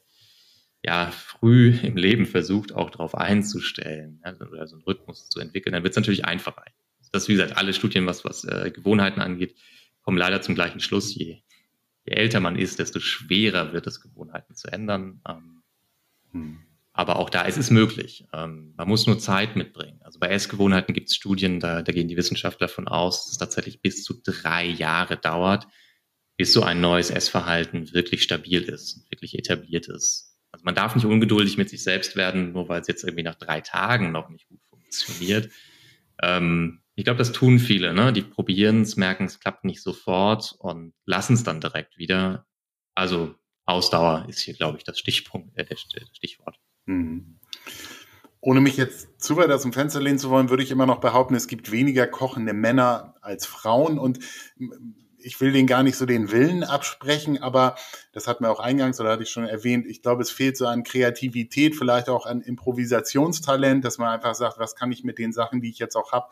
ja, früh im Leben versucht, auch darauf einzustellen ja, oder so einen Rhythmus zu entwickeln, dann wird es natürlich einfacher. Das, wie gesagt, alle Studien, was, was äh, Gewohnheiten angeht, kommen leider zum gleichen Schluss. Je, je älter man ist, desto schwerer wird es, Gewohnheiten zu ändern. Ähm, hm. Aber auch da ist es möglich. Ähm, man muss nur Zeit mitbringen. Also bei Essgewohnheiten gibt es Studien, da, da gehen die Wissenschaftler davon aus, dass es tatsächlich bis zu drei Jahre dauert, bis so ein neues Essverhalten wirklich stabil ist, wirklich etabliert ist. Also man darf nicht ungeduldig mit sich selbst werden, nur weil es jetzt irgendwie nach drei Tagen noch nicht gut funktioniert. Ähm, Ich glaube, das tun viele. Ne? Die probieren es, merken, es klappt nicht sofort und lassen es dann direkt wieder. Also Ausdauer ist hier, glaube ich, das Stichpunkt, äh, das Stichwort. Mhm. Ohne mich jetzt zu weit aus dem Fenster lehnen zu wollen, würde ich immer noch behaupten, es gibt weniger kochende Männer als Frauen und ich will denen gar nicht so den Willen absprechen, aber das hat mir auch eingangs oder hatte ich schon erwähnt, ich glaube, es fehlt so an Kreativität, vielleicht auch an Improvisationstalent, dass man einfach sagt, was kann ich mit den Sachen, die ich jetzt auch habe,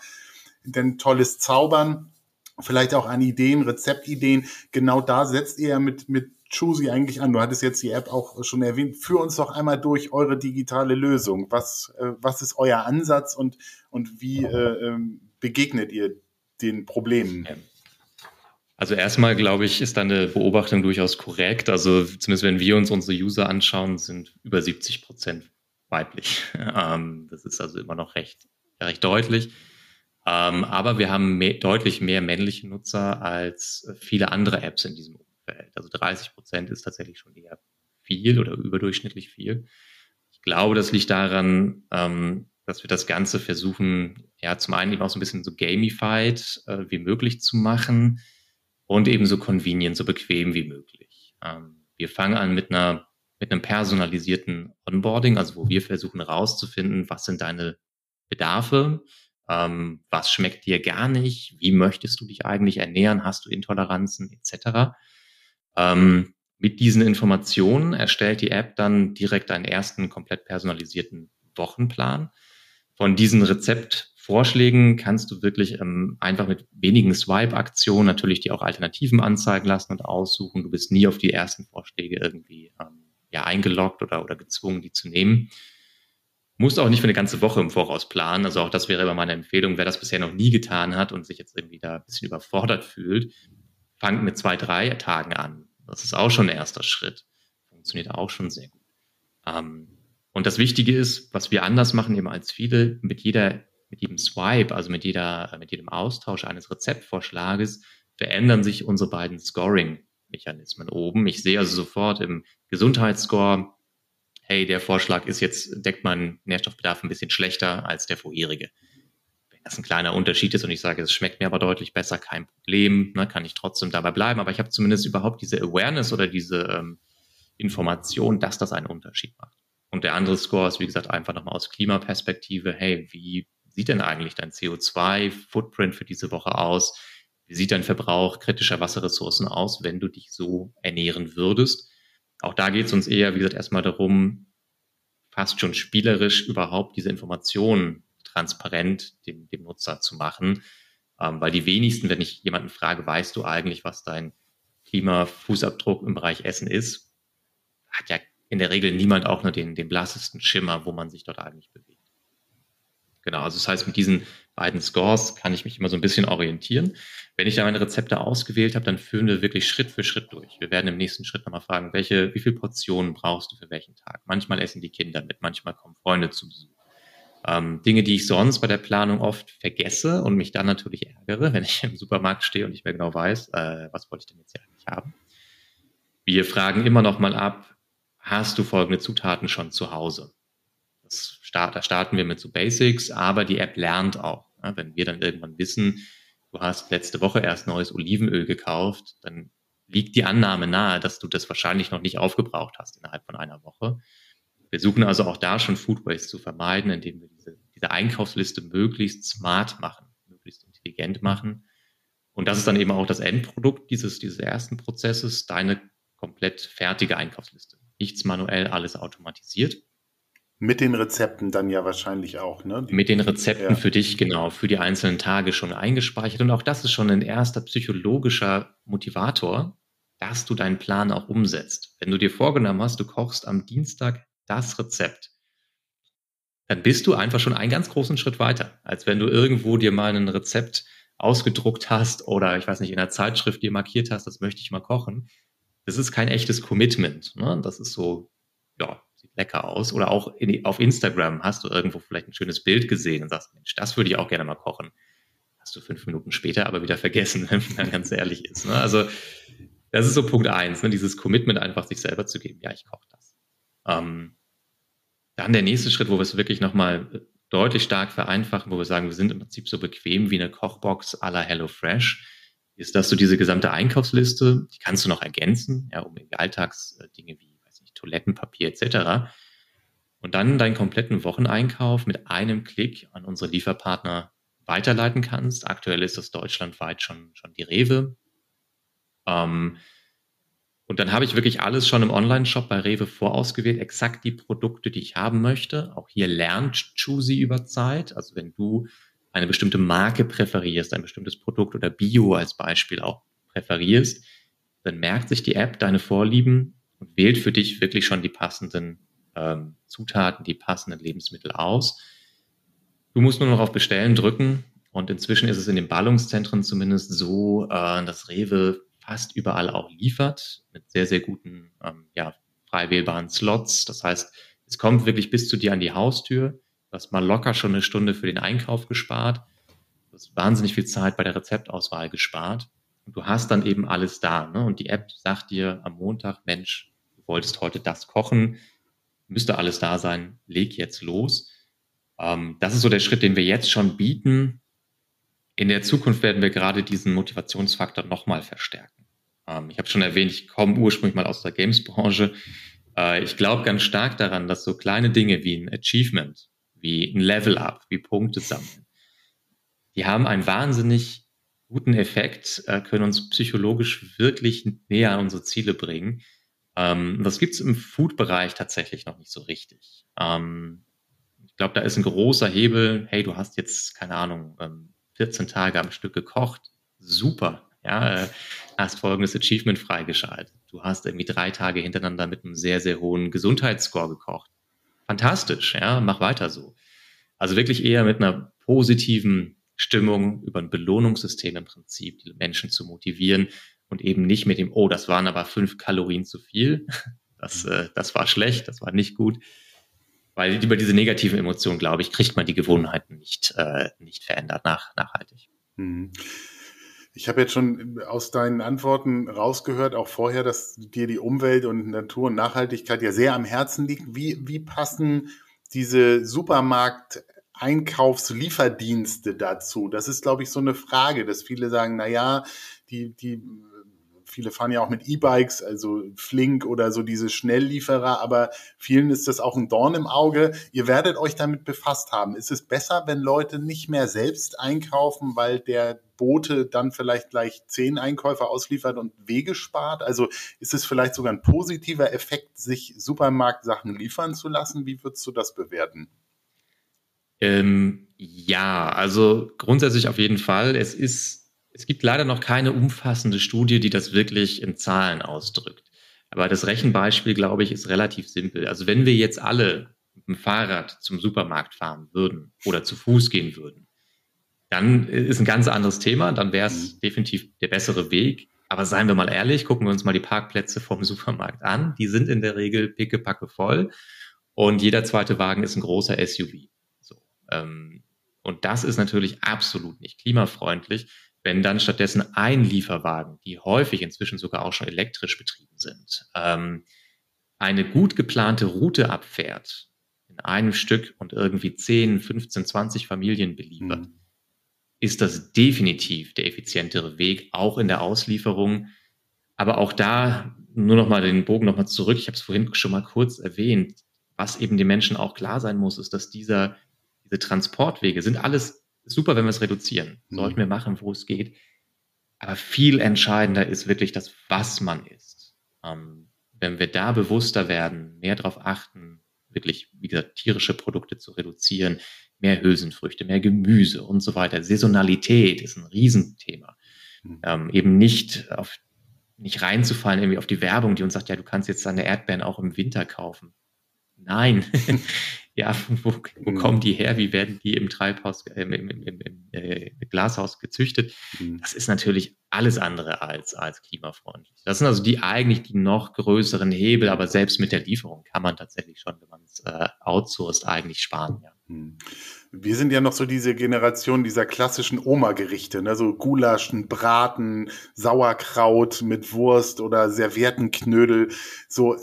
denn tolles Zaubern, vielleicht auch an Ideen, Rezeptideen. Genau da setzt ihr ja mit, mit Choosy eigentlich an? Du hattest jetzt die App auch schon erwähnt. Führ uns doch einmal durch eure digitale Lösung. Was, äh, was ist euer Ansatz und, und wie äh, ähm, begegnet ihr den Problemen? Also erstmal glaube ich, ist deine Beobachtung durchaus korrekt. Also zumindest wenn wir uns unsere User anschauen, sind über 70 Prozent weiblich. Ähm, das ist also immer noch recht, recht deutlich. Ähm, aber wir haben mehr, deutlich mehr männliche Nutzer als viele andere Apps in diesem Umfeld. Also 30 Prozent ist tatsächlich schon eher viel oder überdurchschnittlich viel. Ich glaube, das liegt daran, ähm, dass wir das Ganze versuchen, ja, zum einen eben auch so ein bisschen so gamified äh, wie möglich zu machen und eben so convenient, so bequem wie möglich. Ähm, wir fangen an mit einer mit einem personalisierten Onboarding, also wo wir versuchen herauszufinden, was sind deine Bedarfe, ähm, was schmeckt dir gar nicht, wie möchtest du dich eigentlich ernähren, hast du Intoleranzen etc. Ähm, mit diesen Informationen erstellt die App dann direkt einen ersten komplett personalisierten Wochenplan. Von diesen Rezeptvorschlägen kannst du wirklich ähm, einfach mit wenigen Swipe-Aktionen natürlich die auch Alternativen anzeigen lassen und aussuchen. Du bist nie auf die ersten Vorschläge irgendwie ähm, ja, eingeloggt oder, oder gezwungen, die zu nehmen. Musst auch nicht für eine ganze Woche im Voraus planen. Also auch das wäre immer meine Empfehlung, wer das bisher noch nie getan hat und sich jetzt irgendwie da ein bisschen überfordert fühlt, fangt mit zwei, drei Tagen an. Das ist auch schon ein erster Schritt. Funktioniert auch schon sehr gut. Ähm, und das Wichtige ist, was wir anders machen eben als viele, mit jeder, mit jedem Swipe, also mit jeder, mit jedem Austausch eines Rezeptvorschlages, verändern sich unsere beiden Scoring-Mechanismen oben. Ich sehe also sofort im Gesundheitsscore, hey, der Vorschlag ist jetzt, deckt meinen Nährstoffbedarf ein bisschen schlechter als der vorherige. Das ein kleiner Unterschied ist und ich sage, es schmeckt mir aber deutlich besser, kein Problem, ne, kann ich trotzdem dabei bleiben. Aber ich habe zumindest überhaupt diese Awareness oder diese ähm, Information, dass das einen Unterschied macht. Und der andere Score ist, wie gesagt, einfach nochmal aus Klimaperspektive, hey, wie sieht denn eigentlich dein CO2-Footprint für diese Woche aus? Wie sieht dein Verbrauch kritischer Wasserressourcen aus, wenn du dich so ernähren würdest? Auch da geht es uns eher, wie gesagt, erstmal darum, fast schon spielerisch überhaupt diese Informationen transparent dem, dem Nutzer zu machen. Ähm, weil die wenigsten, wenn ich jemanden frage, weißt du eigentlich, was dein Klimafußabdruck im Bereich Essen ist, hat ja in der Regel niemand auch nur den, den blassesten Schimmer, wo man sich dort eigentlich bewegt. Genau, also das heißt, mit diesen beiden Scores kann ich mich immer so ein bisschen orientieren. Wenn ich da meine Rezepte ausgewählt habe, dann führen wir wirklich Schritt für Schritt durch. Wir werden im nächsten Schritt nochmal fragen, welche, wie viele Portionen brauchst du für welchen Tag? Manchmal essen die Kinder mit, manchmal kommen Freunde zu Besuch. Ähm, Dinge, die ich sonst bei der Planung oft vergesse und mich dann natürlich ärgere, wenn ich im Supermarkt stehe und nicht mehr genau weiß, äh, was wollte ich denn jetzt hier eigentlich haben. Wir fragen immer noch mal ab, hast du folgende Zutaten schon zu Hause? Das start, da starten wir mit so Basics, aber die App lernt auch. Ja, wenn wir dann irgendwann wissen, du hast letzte Woche erst neues Olivenöl gekauft, dann liegt die Annahme nahe, dass du das wahrscheinlich noch nicht aufgebraucht hast innerhalb von einer Woche. Wir suchen also auch da schon Food Waste zu vermeiden, indem wir diese, diese Einkaufsliste möglichst smart machen, möglichst intelligent machen. Und das ist dann eben auch das Endprodukt dieses, dieses ersten Prozesses, deine komplett fertige Einkaufsliste. Nichts manuell, alles automatisiert. Mit den Rezepten dann ja wahrscheinlich auch, ne? Mit den Rezepten ja. für dich, genau, für die einzelnen Tage schon eingespeichert. Und auch das ist schon ein erster psychologischer Motivator, dass du deinen Plan auch umsetzt. Wenn du dir vorgenommen hast, du kochst am Dienstag das Rezept, dann bist du einfach schon einen ganz großen Schritt weiter, als wenn du irgendwo dir mal ein Rezept ausgedruckt hast oder ich weiß nicht, in der Zeitschrift dir markiert hast, das möchte ich mal kochen. Das ist kein echtes Commitment. Ne? Das ist so, ja, lecker aus. Oder auch in, auf Instagram hast du irgendwo vielleicht ein schönes Bild gesehen und sagst, Mensch, das würde ich auch gerne mal kochen. Hast du fünf Minuten später aber wieder vergessen, wenn man ganz ehrlich ist. Ne? Also das ist so Punkt eins, ne? dieses Commitment einfach sich selber zu geben, ja, ich koche das. Ähm, dann der nächste Schritt, wo wir es wirklich nochmal deutlich stark vereinfachen, wo wir sagen, wir sind im Prinzip so bequem wie eine Kochbox à la HelloFresh, ist, dass du diese gesamte Einkaufsliste, die kannst du noch ergänzen, ja, um Alltagsdinge wie, weiß nicht, Toilettenpapier etc. Und dann deinen kompletten Wocheneinkauf mit einem Klick an unsere Lieferpartner weiterleiten kannst. Aktuell ist das deutschlandweit schon, schon die Rewe. Ähm, und dann habe ich wirklich alles schon im Online-Shop bei Rewe vorausgewählt, exakt die Produkte, die ich haben möchte. Auch hier lernt Choosy über Zeit. Also wenn du eine bestimmte Marke präferierst, ein bestimmtes Produkt oder Bio als Beispiel auch präferierst, dann merkt sich die App deine Vorlieben und wählt für dich wirklich schon die passenden ähm, Zutaten, die passenden Lebensmittel aus. Du musst nur noch auf Bestellen drücken und inzwischen ist es in den Ballungszentren zumindest so, äh, dass Rewe fast überall auch liefert, mit sehr, sehr guten, ähm, ja, frei wählbaren Slots. Das heißt, es kommt wirklich bis zu dir an die Haustür. Du hast mal locker schon eine Stunde für den Einkauf gespart. Du hast wahnsinnig viel Zeit bei der Rezeptauswahl gespart. Und du hast dann eben alles da. Ne? Und die App sagt dir am Montag, Mensch, du wolltest heute das kochen, müsste alles da sein, leg jetzt los. Ähm, das ist so der Schritt, den wir jetzt schon bieten. In der Zukunft werden wir gerade diesen Motivationsfaktor nochmal verstärken. Ähm, ich habe schon erwähnt, ich komme ursprünglich mal aus der Games-Branche. Äh, ich glaube ganz stark daran, dass so kleine Dinge wie ein Achievement, wie ein Level-Up, wie Punkte sammeln, die haben einen wahnsinnig guten Effekt, äh, können uns psychologisch wirklich näher an unsere Ziele bringen. Ähm, das gibt es im Food-Bereich tatsächlich noch nicht so richtig. Ähm, ich glaube, da ist ein großer Hebel. Hey, du hast jetzt, keine Ahnung, 14 Tage am Stück gekocht. Super. Ja, äh, hast folgendes Achievement freigeschaltet. Du hast irgendwie drei Tage hintereinander mit einem sehr, sehr hohen Gesundheitsscore gekocht. Fantastisch, ja, mach weiter so. Also wirklich eher mit einer positiven Stimmung über ein Belohnungssystem im Prinzip, die Menschen zu motivieren und eben nicht mit dem, oh, das waren aber fünf Kalorien zu viel. Das, äh, das war schlecht, das war nicht gut, weil über diese negativen Emotionen, glaube ich, kriegt man die Gewohnheiten nicht, äh, nicht verändert nach, nachhaltig. Mhm. Ich habe jetzt schon aus deinen Antworten rausgehört, auch vorher, dass dir die Umwelt und Natur und Nachhaltigkeit ja sehr am Herzen liegt. Wie, wie passen diese Supermarkt-Einkaufslieferdienste dazu? Das ist, glaube ich, so eine Frage, dass viele sagen, na ja, die, die viele fahren ja auch mit E-Bikes, also Flink oder so diese Schnelllieferer, aber vielen ist das auch ein Dorn im Auge. Ihr werdet euch damit befasst haben. Ist es besser, wenn Leute nicht mehr selbst einkaufen, weil der Bote dann vielleicht gleich zehn Einkäufer ausliefert und Wege spart? Also ist es vielleicht sogar ein positiver Effekt, sich Supermarktsachen liefern zu lassen? Wie würdest du das bewerten? Ähm, ja, also grundsätzlich auf jeden Fall. Es ist es gibt leider noch keine umfassende Studie, die das wirklich in Zahlen ausdrückt. Aber das Rechenbeispiel, glaube ich, ist relativ simpel. Also wenn wir jetzt alle mit dem Fahrrad zum Supermarkt fahren würden oder zu Fuß gehen würden, dann ist ein ganz anderes Thema. Dann wäre es mhm. definitiv der bessere Weg. Aber seien wir mal ehrlich, gucken wir uns mal die Parkplätze vom Supermarkt an. Die sind in der Regel pickepacke voll. Und jeder zweite Wagen ist ein großer SUV. So, ähm, und das ist natürlich absolut nicht klimafreundlich wenn dann stattdessen ein Lieferwagen, die häufig inzwischen sogar auch schon elektrisch betrieben sind, ähm, eine gut geplante Route abfährt, in einem Stück und irgendwie 10, 15, 20 Familien beliefert, mhm. ist das definitiv der effizientere Weg, auch in der Auslieferung. Aber auch da nur noch mal den Bogen noch mal zurück. Ich habe es vorhin schon mal kurz erwähnt. Was eben den Menschen auch klar sein muss, ist, dass dieser, diese Transportwege sind alles super, wenn wir es reduzieren. Mhm. Sollten wir machen, wo es geht. Aber viel entscheidender ist wirklich das, was man isst. Ähm, wenn wir da bewusster werden, mehr darauf achten, wirklich, wie gesagt, tierische Produkte zu reduzieren, mehr Hülsenfrüchte, mehr Gemüse und so weiter. Saisonalität ist ein Riesenthema. Mhm. Ähm, eben nicht auf, nicht reinzufallen irgendwie auf die Werbung, die uns sagt, ja, du kannst jetzt deine Erdbeeren auch im Winter kaufen. Nein, ja, wo, wo mhm. kommen die her? Wie werden die im Treibhaus, äh, im, im, im, im äh, Glashaus gezüchtet? Mhm. Das ist natürlich alles andere als, als klimafreundlich. Das sind also die eigentlich die noch größeren Hebel, aber selbst mit der Lieferung kann man tatsächlich schon, wenn man es äh, outsourced, eigentlich sparen, ja. Hm. Wir sind ja noch so diese Generation dieser klassischen Oma-Gerichte, ne? so Gulaschen, Braten, Sauerkraut mit Wurst oder Serviettenknödel. So, äh,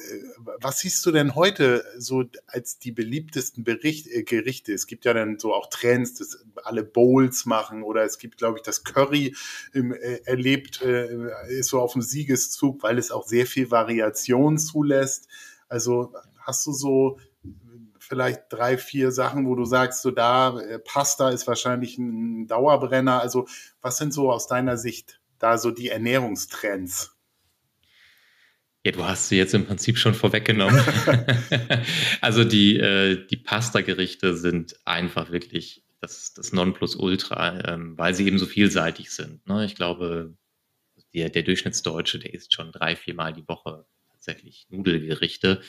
was siehst du denn heute so als die beliebtesten Bericht, äh, Gerichte? Es gibt ja dann so auch Trends, dass alle Bowls machen oder es gibt, glaube ich, das Curry im, äh, erlebt, äh, ist so auf dem Siegeszug, weil es auch sehr viel Variation zulässt. Also hast du so vielleicht drei, vier Sachen, wo du sagst, so da, äh, Pasta ist wahrscheinlich ein Dauerbrenner. Also was sind so aus deiner Sicht da so die Ernährungstrends? Ja, du hast sie jetzt im Prinzip schon vorweggenommen. also die, äh, die Pasta-Gerichte sind einfach wirklich das, das Nonplusultra, ähm, weil sie eben so vielseitig sind. Ne? Ich glaube, der, der Durchschnittsdeutsche, der isst schon drei, viermal die Woche tatsächlich Nudelgerichte.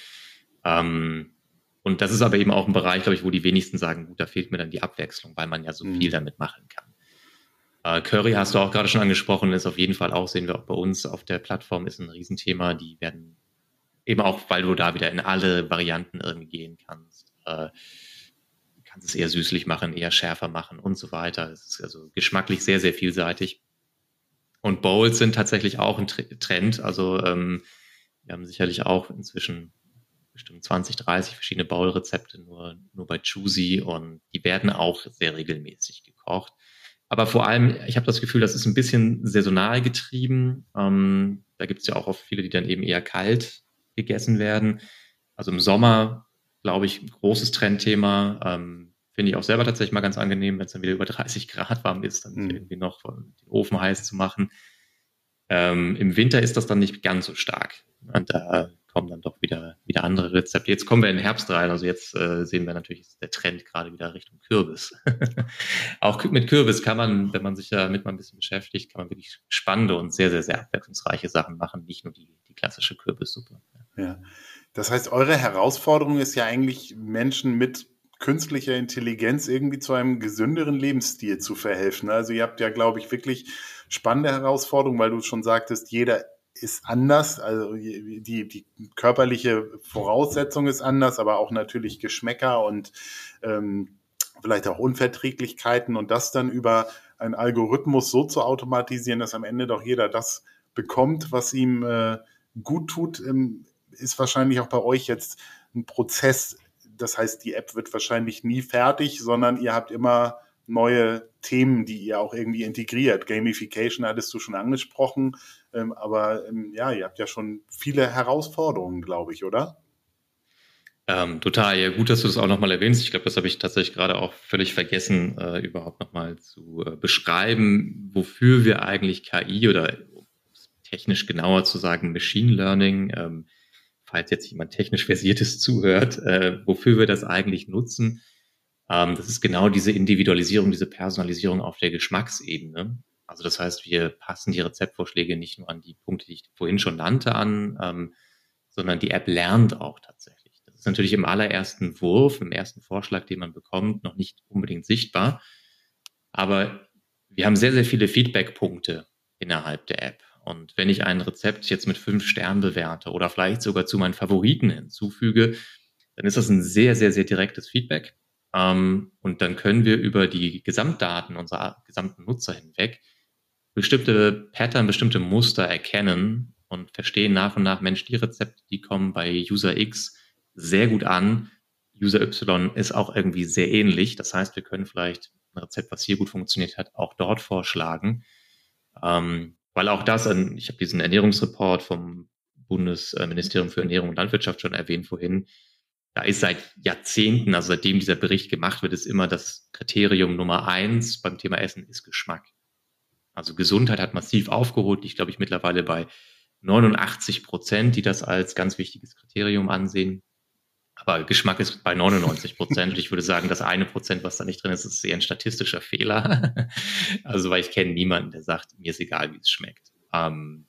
Ähm, und das ist aber eben auch ein Bereich, glaube ich, wo die wenigsten sagen, gut, da fehlt mir dann die Abwechslung, weil man ja so mhm. viel damit machen kann. Äh, Curry hast du auch gerade schon angesprochen, ist auf jeden Fall auch, sehen wir auch bei uns auf der Plattform, ist ein Riesenthema. Die werden eben auch, weil du da wieder in alle Varianten irgendwie gehen kannst. Äh, kannst es eher süßlich machen, eher schärfer machen und so weiter. Es ist also geschmacklich sehr, sehr vielseitig. Und Bowls sind tatsächlich auch ein Trend. Also ähm, wir haben sicherlich auch inzwischen bestimmt 20, 30 verschiedene Bowl-Rezepte nur, nur bei Choosy und die werden auch sehr regelmäßig gekocht. Aber vor allem, ich habe das Gefühl, das ist ein bisschen saisonal getrieben. Ähm, da gibt es ja auch oft viele, die dann eben eher kalt gegessen werden. Also im Sommer, glaube ich, ein großes Trendthema. Ähm, Finde ich auch selber tatsächlich mal ganz angenehm, wenn es dann wieder über 30 Grad warm ist, dann mhm. irgendwie noch den Ofen heiß zu machen. Ähm, Im Winter ist das dann nicht ganz so stark. Und da kommen dann doch wieder, wieder andere Rezepte. Jetzt kommen wir in den Herbst rein, also jetzt äh, sehen wir natürlich der Trend gerade wieder Richtung Kürbis. auch mit Kürbis kann man, wenn man sich damit mal ein bisschen beschäftigt, kann man wirklich spannende und sehr, sehr, sehr abwechslungsreiche Sachen machen, nicht nur die, die klassische Kürbissuppe. Ja. Das heißt, eure Herausforderung ist ja eigentlich, Menschen mit künstlicher Intelligenz irgendwie zu einem gesünderen Lebensstil zu verhelfen. Also ihr habt ja, glaube ich, wirklich spannende Herausforderungen, weil du schon sagtest, jeder ist anders, also die, die körperliche Voraussetzung ist anders, aber auch natürlich Geschmäcker und ähm, vielleicht auch Unverträglichkeiten und das dann über einen Algorithmus so zu automatisieren, dass am Ende doch jeder das bekommt, was ihm äh, gut tut, ähm, ist wahrscheinlich auch bei euch jetzt ein Prozess. Das heißt, die App wird wahrscheinlich nie fertig, sondern ihr habt immer neue Themen, die ihr auch irgendwie integriert. Gamification hattest du schon angesprochen, ähm, aber ähm, ja, ihr habt ja schon viele Herausforderungen, glaube ich, oder? Ähm, total, ja gut, dass du das auch nochmal erwähnst. Ich glaube, das habe ich tatsächlich gerade auch völlig vergessen, äh, überhaupt nochmal zu äh, beschreiben, wofür wir eigentlich KI oder technisch genauer zu sagen Machine Learning, ähm, falls jetzt jemand technisch versiertes zuhört, äh, wofür wir das eigentlich nutzen. Ähm, das ist genau diese Individualisierung, diese Personalisierung auf der Geschmacksebene. Also das heißt, wir passen die Rezeptvorschläge nicht nur an die Punkte, die ich vorhin schon nannte, an, ähm, sondern die App lernt auch tatsächlich. Das ist natürlich im allerersten Wurf, im ersten Vorschlag, den man bekommt, noch nicht unbedingt sichtbar. Aber wir haben sehr, sehr viele Feedback-Punkte innerhalb der App. Und wenn ich ein Rezept jetzt mit fünf Sternen bewerte oder vielleicht sogar zu meinen Favoriten hinzufüge, dann ist das ein sehr, sehr, sehr direktes Feedback. Ähm, und dann können wir über die Gesamtdaten unserer gesamten Nutzer hinweg bestimmte Pattern, bestimmte Muster erkennen und verstehen nach und nach, Mensch, die Rezepte, die kommen bei User X sehr gut an. User Y ist auch irgendwie sehr ähnlich. Das heißt, wir können vielleicht ein Rezept, was hier gut funktioniert hat, auch dort vorschlagen. Ähm, weil auch das, ich habe diesen Ernährungsreport vom Bundesministerium für Ernährung und Landwirtschaft schon erwähnt vorhin, da ist seit Jahrzehnten, also seitdem dieser Bericht gemacht wird, ist immer das Kriterium Nummer eins beim Thema Essen ist Geschmack. Also Gesundheit hat massiv aufgeholt. Ich glaube, ich mittlerweile bei 89 Prozent, die das als ganz wichtiges Kriterium ansehen. Aber Geschmack ist bei 99 Prozent. ich würde sagen, das eine Prozent, was da nicht drin ist, ist eher ein statistischer Fehler. also, weil ich kenne niemanden, der sagt, mir ist egal, wie es schmeckt. Ähm,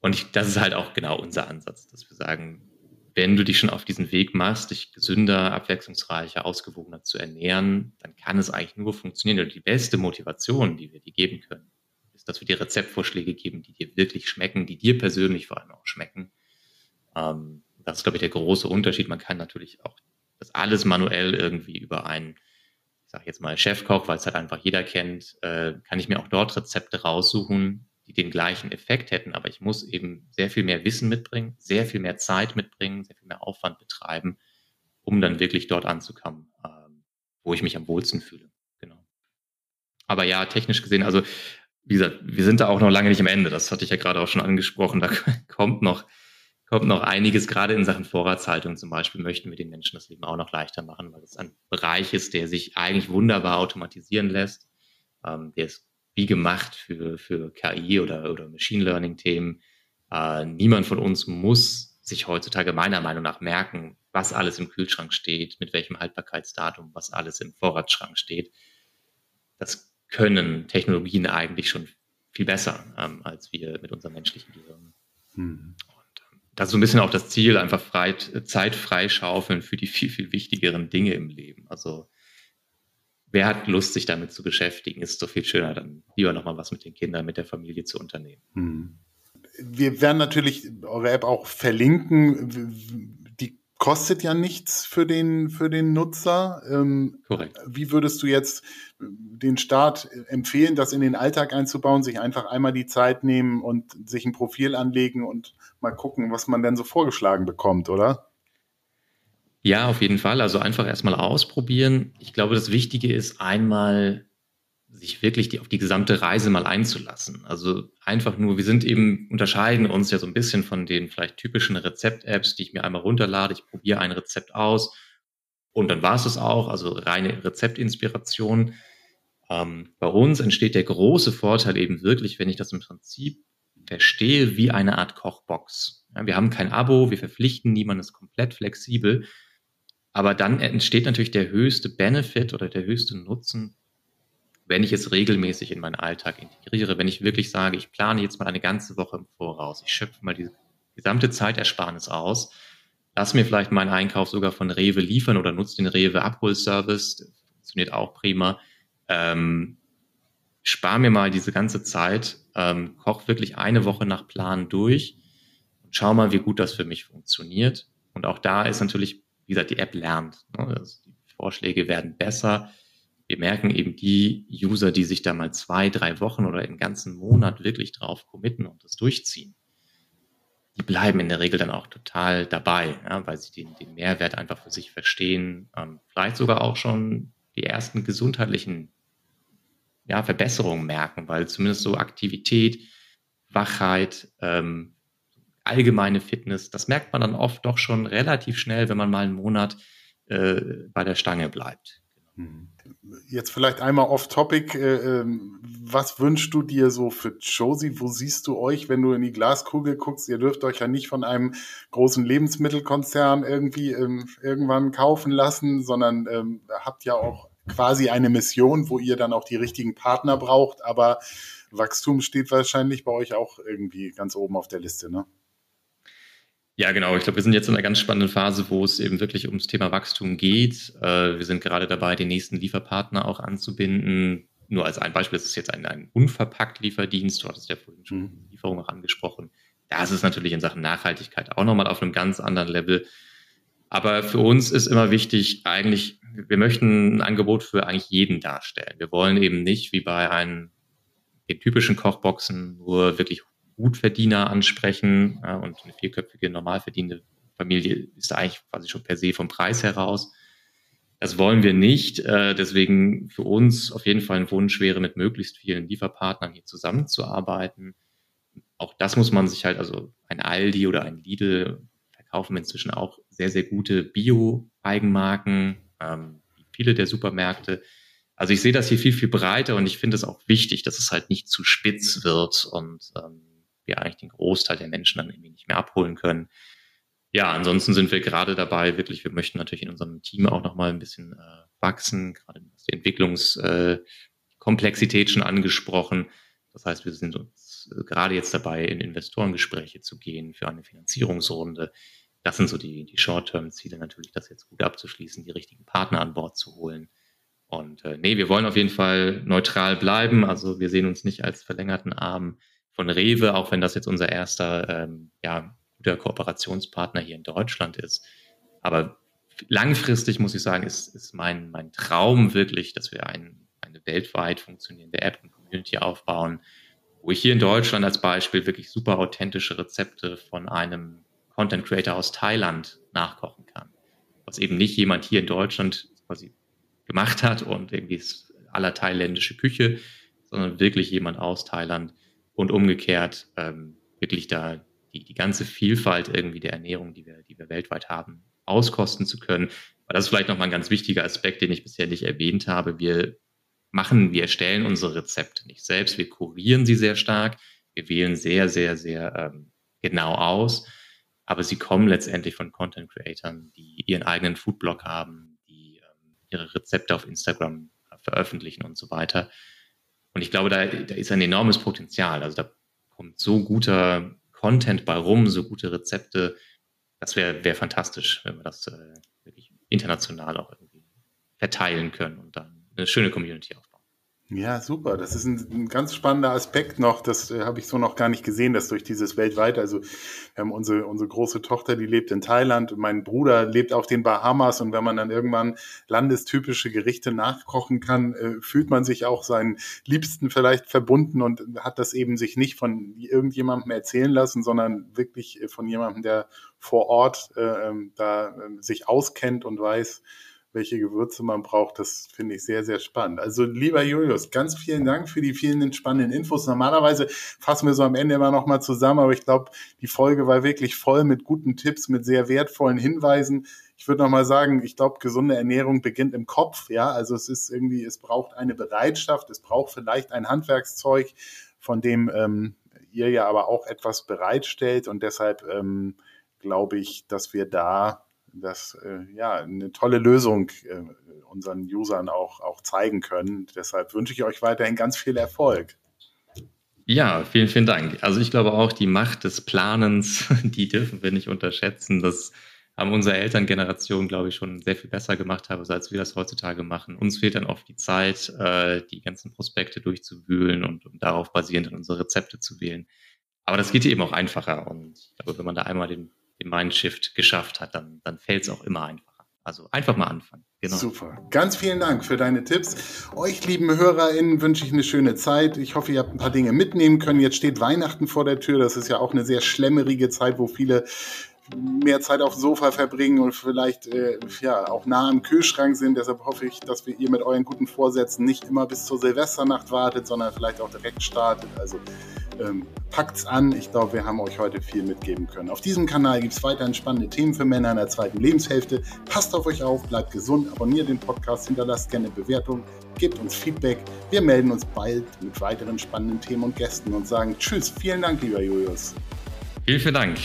und ich, das ist halt auch genau unser Ansatz, dass wir sagen, wenn du dich schon auf diesen Weg machst, dich gesünder, abwechslungsreicher, ausgewogener zu ernähren, dann kann es eigentlich nur funktionieren. Und die beste Motivation, die wir dir geben können, ist, dass wir dir Rezeptvorschläge geben, die dir wirklich schmecken, die dir persönlich vor allem auch schmecken. Ähm, das ist, glaube ich, der große Unterschied. Man kann natürlich auch das alles manuell irgendwie über einen, ich sage jetzt mal Chefkoch, weil es halt einfach jeder kennt, äh, kann ich mir auch dort Rezepte raussuchen, die den gleichen Effekt hätten, aber ich muss eben sehr viel mehr Wissen mitbringen, sehr viel mehr Zeit mitbringen, sehr viel mehr Aufwand betreiben, um dann wirklich dort anzukommen, ähm, wo ich mich am wohlsten fühle. Genau. Aber ja, technisch gesehen, also wie gesagt, wir sind da auch noch lange nicht am Ende. Das hatte ich ja gerade auch schon angesprochen. Da kommt noch, kommt noch einiges, gerade in Sachen Vorratshaltung zum Beispiel, möchten wir den Menschen das Leben auch noch leichter machen, weil es ein Bereich ist, der sich eigentlich wunderbar automatisieren lässt. Ähm, der ist wie gemacht für, für KI oder, oder Machine Learning Themen. Äh, niemand von uns muss sich heutzutage meiner Meinung nach merken, was alles im Kühlschrank steht, mit welchem Haltbarkeitsdatum, was alles im Vorratsschrank steht. Das können Technologien eigentlich schon viel besser ähm, als wir mit unserem menschlichen Gehirn. Mhm. Und, ähm, das ist so ein bisschen auch das Ziel, einfach frei, Zeit freischaufeln für die viel, viel wichtigeren Dinge im Leben. Also wer hat Lust, sich damit zu beschäftigen, ist so viel schöner, dann lieber nochmal was mit den Kindern, mit der Familie zu unternehmen. Mhm. Wir werden natürlich eure App auch verlinken kostet ja nichts für den, für den Nutzer. Ähm, Korrekt. Wie würdest du jetzt den Staat empfehlen, das in den Alltag einzubauen, sich einfach einmal die Zeit nehmen und sich ein Profil anlegen und mal gucken, was man denn so vorgeschlagen bekommt, oder? Ja, auf jeden Fall. Also einfach erstmal ausprobieren. Ich glaube, das Wichtige ist einmal sich wirklich die, auf die gesamte Reise mal einzulassen. Also einfach nur, wir sind eben, unterscheiden uns ja so ein bisschen von den vielleicht typischen Rezept-Apps, die ich mir einmal runterlade, ich probiere ein Rezept aus und dann war es das auch, also reine Rezeptinspiration. Ähm, bei uns entsteht der große Vorteil eben wirklich, wenn ich das im Prinzip verstehe, wie eine Art Kochbox. Ja, wir haben kein Abo, wir verpflichten niemanden, ist komplett flexibel. Aber dann entsteht natürlich der höchste Benefit oder der höchste Nutzen wenn ich es regelmäßig in meinen Alltag integriere, wenn ich wirklich sage, ich plane jetzt mal eine ganze Woche im Voraus, ich schöpfe mal die gesamte Zeitersparnis aus, lass mir vielleicht meinen Einkauf sogar von Rewe liefern oder nutze den Rewe Abholservice, funktioniert auch prima. Ähm, spar mir mal diese ganze Zeit, ähm, koch wirklich eine Woche nach Plan durch und schau mal, wie gut das für mich funktioniert. Und auch da ist natürlich, wie gesagt, die App lernt. Ne? Also die Vorschläge werden besser wir merken eben die User, die sich da mal zwei, drei Wochen oder einen ganzen Monat wirklich drauf committen und das durchziehen, die bleiben in der Regel dann auch total dabei, ja, weil sie den, den, Mehrwert einfach für sich verstehen, ähm, vielleicht sogar auch schon die ersten gesundheitlichen ja, Verbesserungen merken, weil zumindest so Aktivität, Wachheit, ähm, allgemeine Fitness, das merkt man dann oft doch schon relativ schnell, wenn man mal einen Monat äh, bei der Stange bleibt. Mhm jetzt vielleicht einmal off-topic. Äh, ähm, was wünschst du dir so für Josie? Wo siehst du euch, wenn du in die Glaskugel guckst? Ihr dürft euch ja nicht von einem großen Lebensmittelkonzern irgendwie ähm, irgendwann kaufen lassen, sondern ähm, habt ja auch quasi eine Mission, wo ihr dann auch die richtigen Partner braucht. Aber Wachstum steht wahrscheinlich bei euch auch irgendwie ganz oben auf der Liste, ne? Ja, genau. Ich glaube, wir sind jetzt in einer ganz spannenden Phase, wo es eben wirklich ums Thema Wachstum geht. Äh, wir sind gerade dabei, den nächsten Lieferpartner auch anzubinden. Nur als ein Beispiel, das ist jetzt ein, ein unverpackt Lieferdienst. Du hattest ja vorhin schon mhm. Lieferung auch angesprochen. Da ist natürlich in Sachen Nachhaltigkeit auch nochmal auf einem ganz anderen Level. Aber für uns ist immer wichtig, eigentlich, wir möchten ein Angebot für eigentlich jeden darstellen. Wir wollen eben nicht wie bei einem, den typischen Kochboxen nur wirklich Gutverdiener ansprechen ja, und eine vierköpfige, normal verdienende Familie ist da eigentlich quasi schon per se vom Preis heraus. Das wollen wir nicht. Äh, deswegen für uns auf jeden Fall ein Wunsch wäre, mit möglichst vielen Lieferpartnern hier zusammenzuarbeiten. Auch das muss man sich halt, also ein Aldi oder ein Lidl verkaufen inzwischen auch sehr, sehr gute Bio-Eigenmarken, ähm, viele der Supermärkte. Also ich sehe das hier viel, viel breiter und ich finde es auch wichtig, dass es halt nicht zu spitz wird und ähm, wir eigentlich den Großteil der Menschen dann irgendwie nicht mehr abholen können. Ja, ansonsten sind wir gerade dabei, wirklich, wir möchten natürlich in unserem Team auch nochmal ein bisschen äh, wachsen, gerade die Entwicklungskomplexität äh, schon angesprochen. Das heißt, wir sind uns äh, gerade jetzt dabei, in Investorengespräche zu gehen für eine Finanzierungsrunde. Das sind so die, die Short-Term-Ziele natürlich, das jetzt gut abzuschließen, die richtigen Partner an Bord zu holen. Und äh, nee, wir wollen auf jeden Fall neutral bleiben. Also wir sehen uns nicht als verlängerten Arm von Rewe, auch wenn das jetzt unser erster ähm, ja, guter Kooperationspartner hier in Deutschland ist. Aber langfristig muss ich sagen, ist, ist mein, mein Traum wirklich, dass wir ein, eine weltweit funktionierende App und Community aufbauen, wo ich hier in Deutschland als Beispiel wirklich super authentische Rezepte von einem Content Creator aus Thailand nachkochen kann. Was eben nicht jemand hier in Deutschland quasi gemacht hat und irgendwie ist aller thailändische Küche, sondern wirklich jemand aus Thailand und umgekehrt ähm, wirklich da die, die ganze Vielfalt irgendwie der Ernährung, die wir, die wir weltweit haben, auskosten zu können. Aber das ist vielleicht nochmal ein ganz wichtiger Aspekt, den ich bisher nicht erwähnt habe. Wir machen, wir erstellen unsere Rezepte nicht selbst, wir kurieren sie sehr stark, wir wählen sehr, sehr, sehr ähm, genau aus, aber sie kommen letztendlich von Content Creatern, die ihren eigenen Foodblog haben, die ähm, ihre Rezepte auf Instagram veröffentlichen und so weiter. Und ich glaube, da, da ist ein enormes Potenzial. Also da kommt so guter Content bei rum, so gute Rezepte. Das wäre wär fantastisch, wenn wir das äh, wirklich international auch irgendwie verteilen können und dann eine schöne Community aufbauen. Ja, super. Das ist ein, ein ganz spannender Aspekt noch. Das äh, habe ich so noch gar nicht gesehen, dass durch dieses weltweit, also wir haben unsere, unsere große Tochter, die lebt in Thailand, mein Bruder lebt auf den Bahamas und wenn man dann irgendwann landestypische Gerichte nachkochen kann, äh, fühlt man sich auch seinen Liebsten vielleicht verbunden und hat das eben sich nicht von irgendjemandem erzählen lassen, sondern wirklich äh, von jemandem, der vor Ort äh, ähm, da äh, sich auskennt und weiß, welche Gewürze man braucht. Das finde ich sehr, sehr spannend. Also lieber Julius, ganz vielen Dank für die vielen spannenden Infos. Normalerweise fassen wir so am Ende immer noch mal zusammen, aber ich glaube, die Folge war wirklich voll mit guten Tipps, mit sehr wertvollen Hinweisen. Ich würde noch mal sagen, ich glaube, gesunde Ernährung beginnt im Kopf. Ja, also es ist irgendwie, es braucht eine Bereitschaft, es braucht vielleicht ein Handwerkszeug, von dem ähm, ihr ja aber auch etwas bereitstellt und deshalb ähm, glaube ich, dass wir da das äh, ja eine tolle Lösung äh, unseren Usern auch, auch zeigen können. Deshalb wünsche ich euch weiterhin ganz viel Erfolg. Ja, vielen, vielen Dank. Also ich glaube auch, die Macht des Planens, die dürfen wir nicht unterschätzen. Das haben unsere Elterngeneration, glaube ich, schon sehr viel besser gemacht, als wir das heutzutage machen. Uns fehlt dann oft die Zeit, äh, die ganzen Prospekte durchzuwühlen und, und darauf basierend dann unsere Rezepte zu wählen. Aber das geht eben auch einfacher. Und ich glaube, wenn man da einmal den den Mindshift geschafft hat, dann, dann fällt es auch immer einfacher. Also einfach mal anfangen. Genau. Super. Ganz vielen Dank für deine Tipps. Euch, lieben HörerInnen, wünsche ich eine schöne Zeit. Ich hoffe, ihr habt ein paar Dinge mitnehmen können. Jetzt steht Weihnachten vor der Tür. Das ist ja auch eine sehr schlemmerige Zeit, wo viele mehr Zeit auf dem Sofa verbringen und vielleicht äh, ja, auch nah am Kühlschrank sind. Deshalb hoffe ich, dass wir ihr mit euren guten Vorsätzen nicht immer bis zur Silvesternacht wartet, sondern vielleicht auch direkt startet. Also ähm, packt's an. Ich glaube, wir haben euch heute viel mitgeben können. Auf diesem Kanal gibt es weiterhin spannende Themen für Männer in der zweiten Lebenshälfte. Passt auf euch auf, bleibt gesund, abonniert den Podcast, hinterlasst gerne Bewertung, gebt uns Feedback. Wir melden uns bald mit weiteren spannenden Themen und Gästen und sagen Tschüss. Vielen Dank, lieber Julius. Vielen, vielen Dank.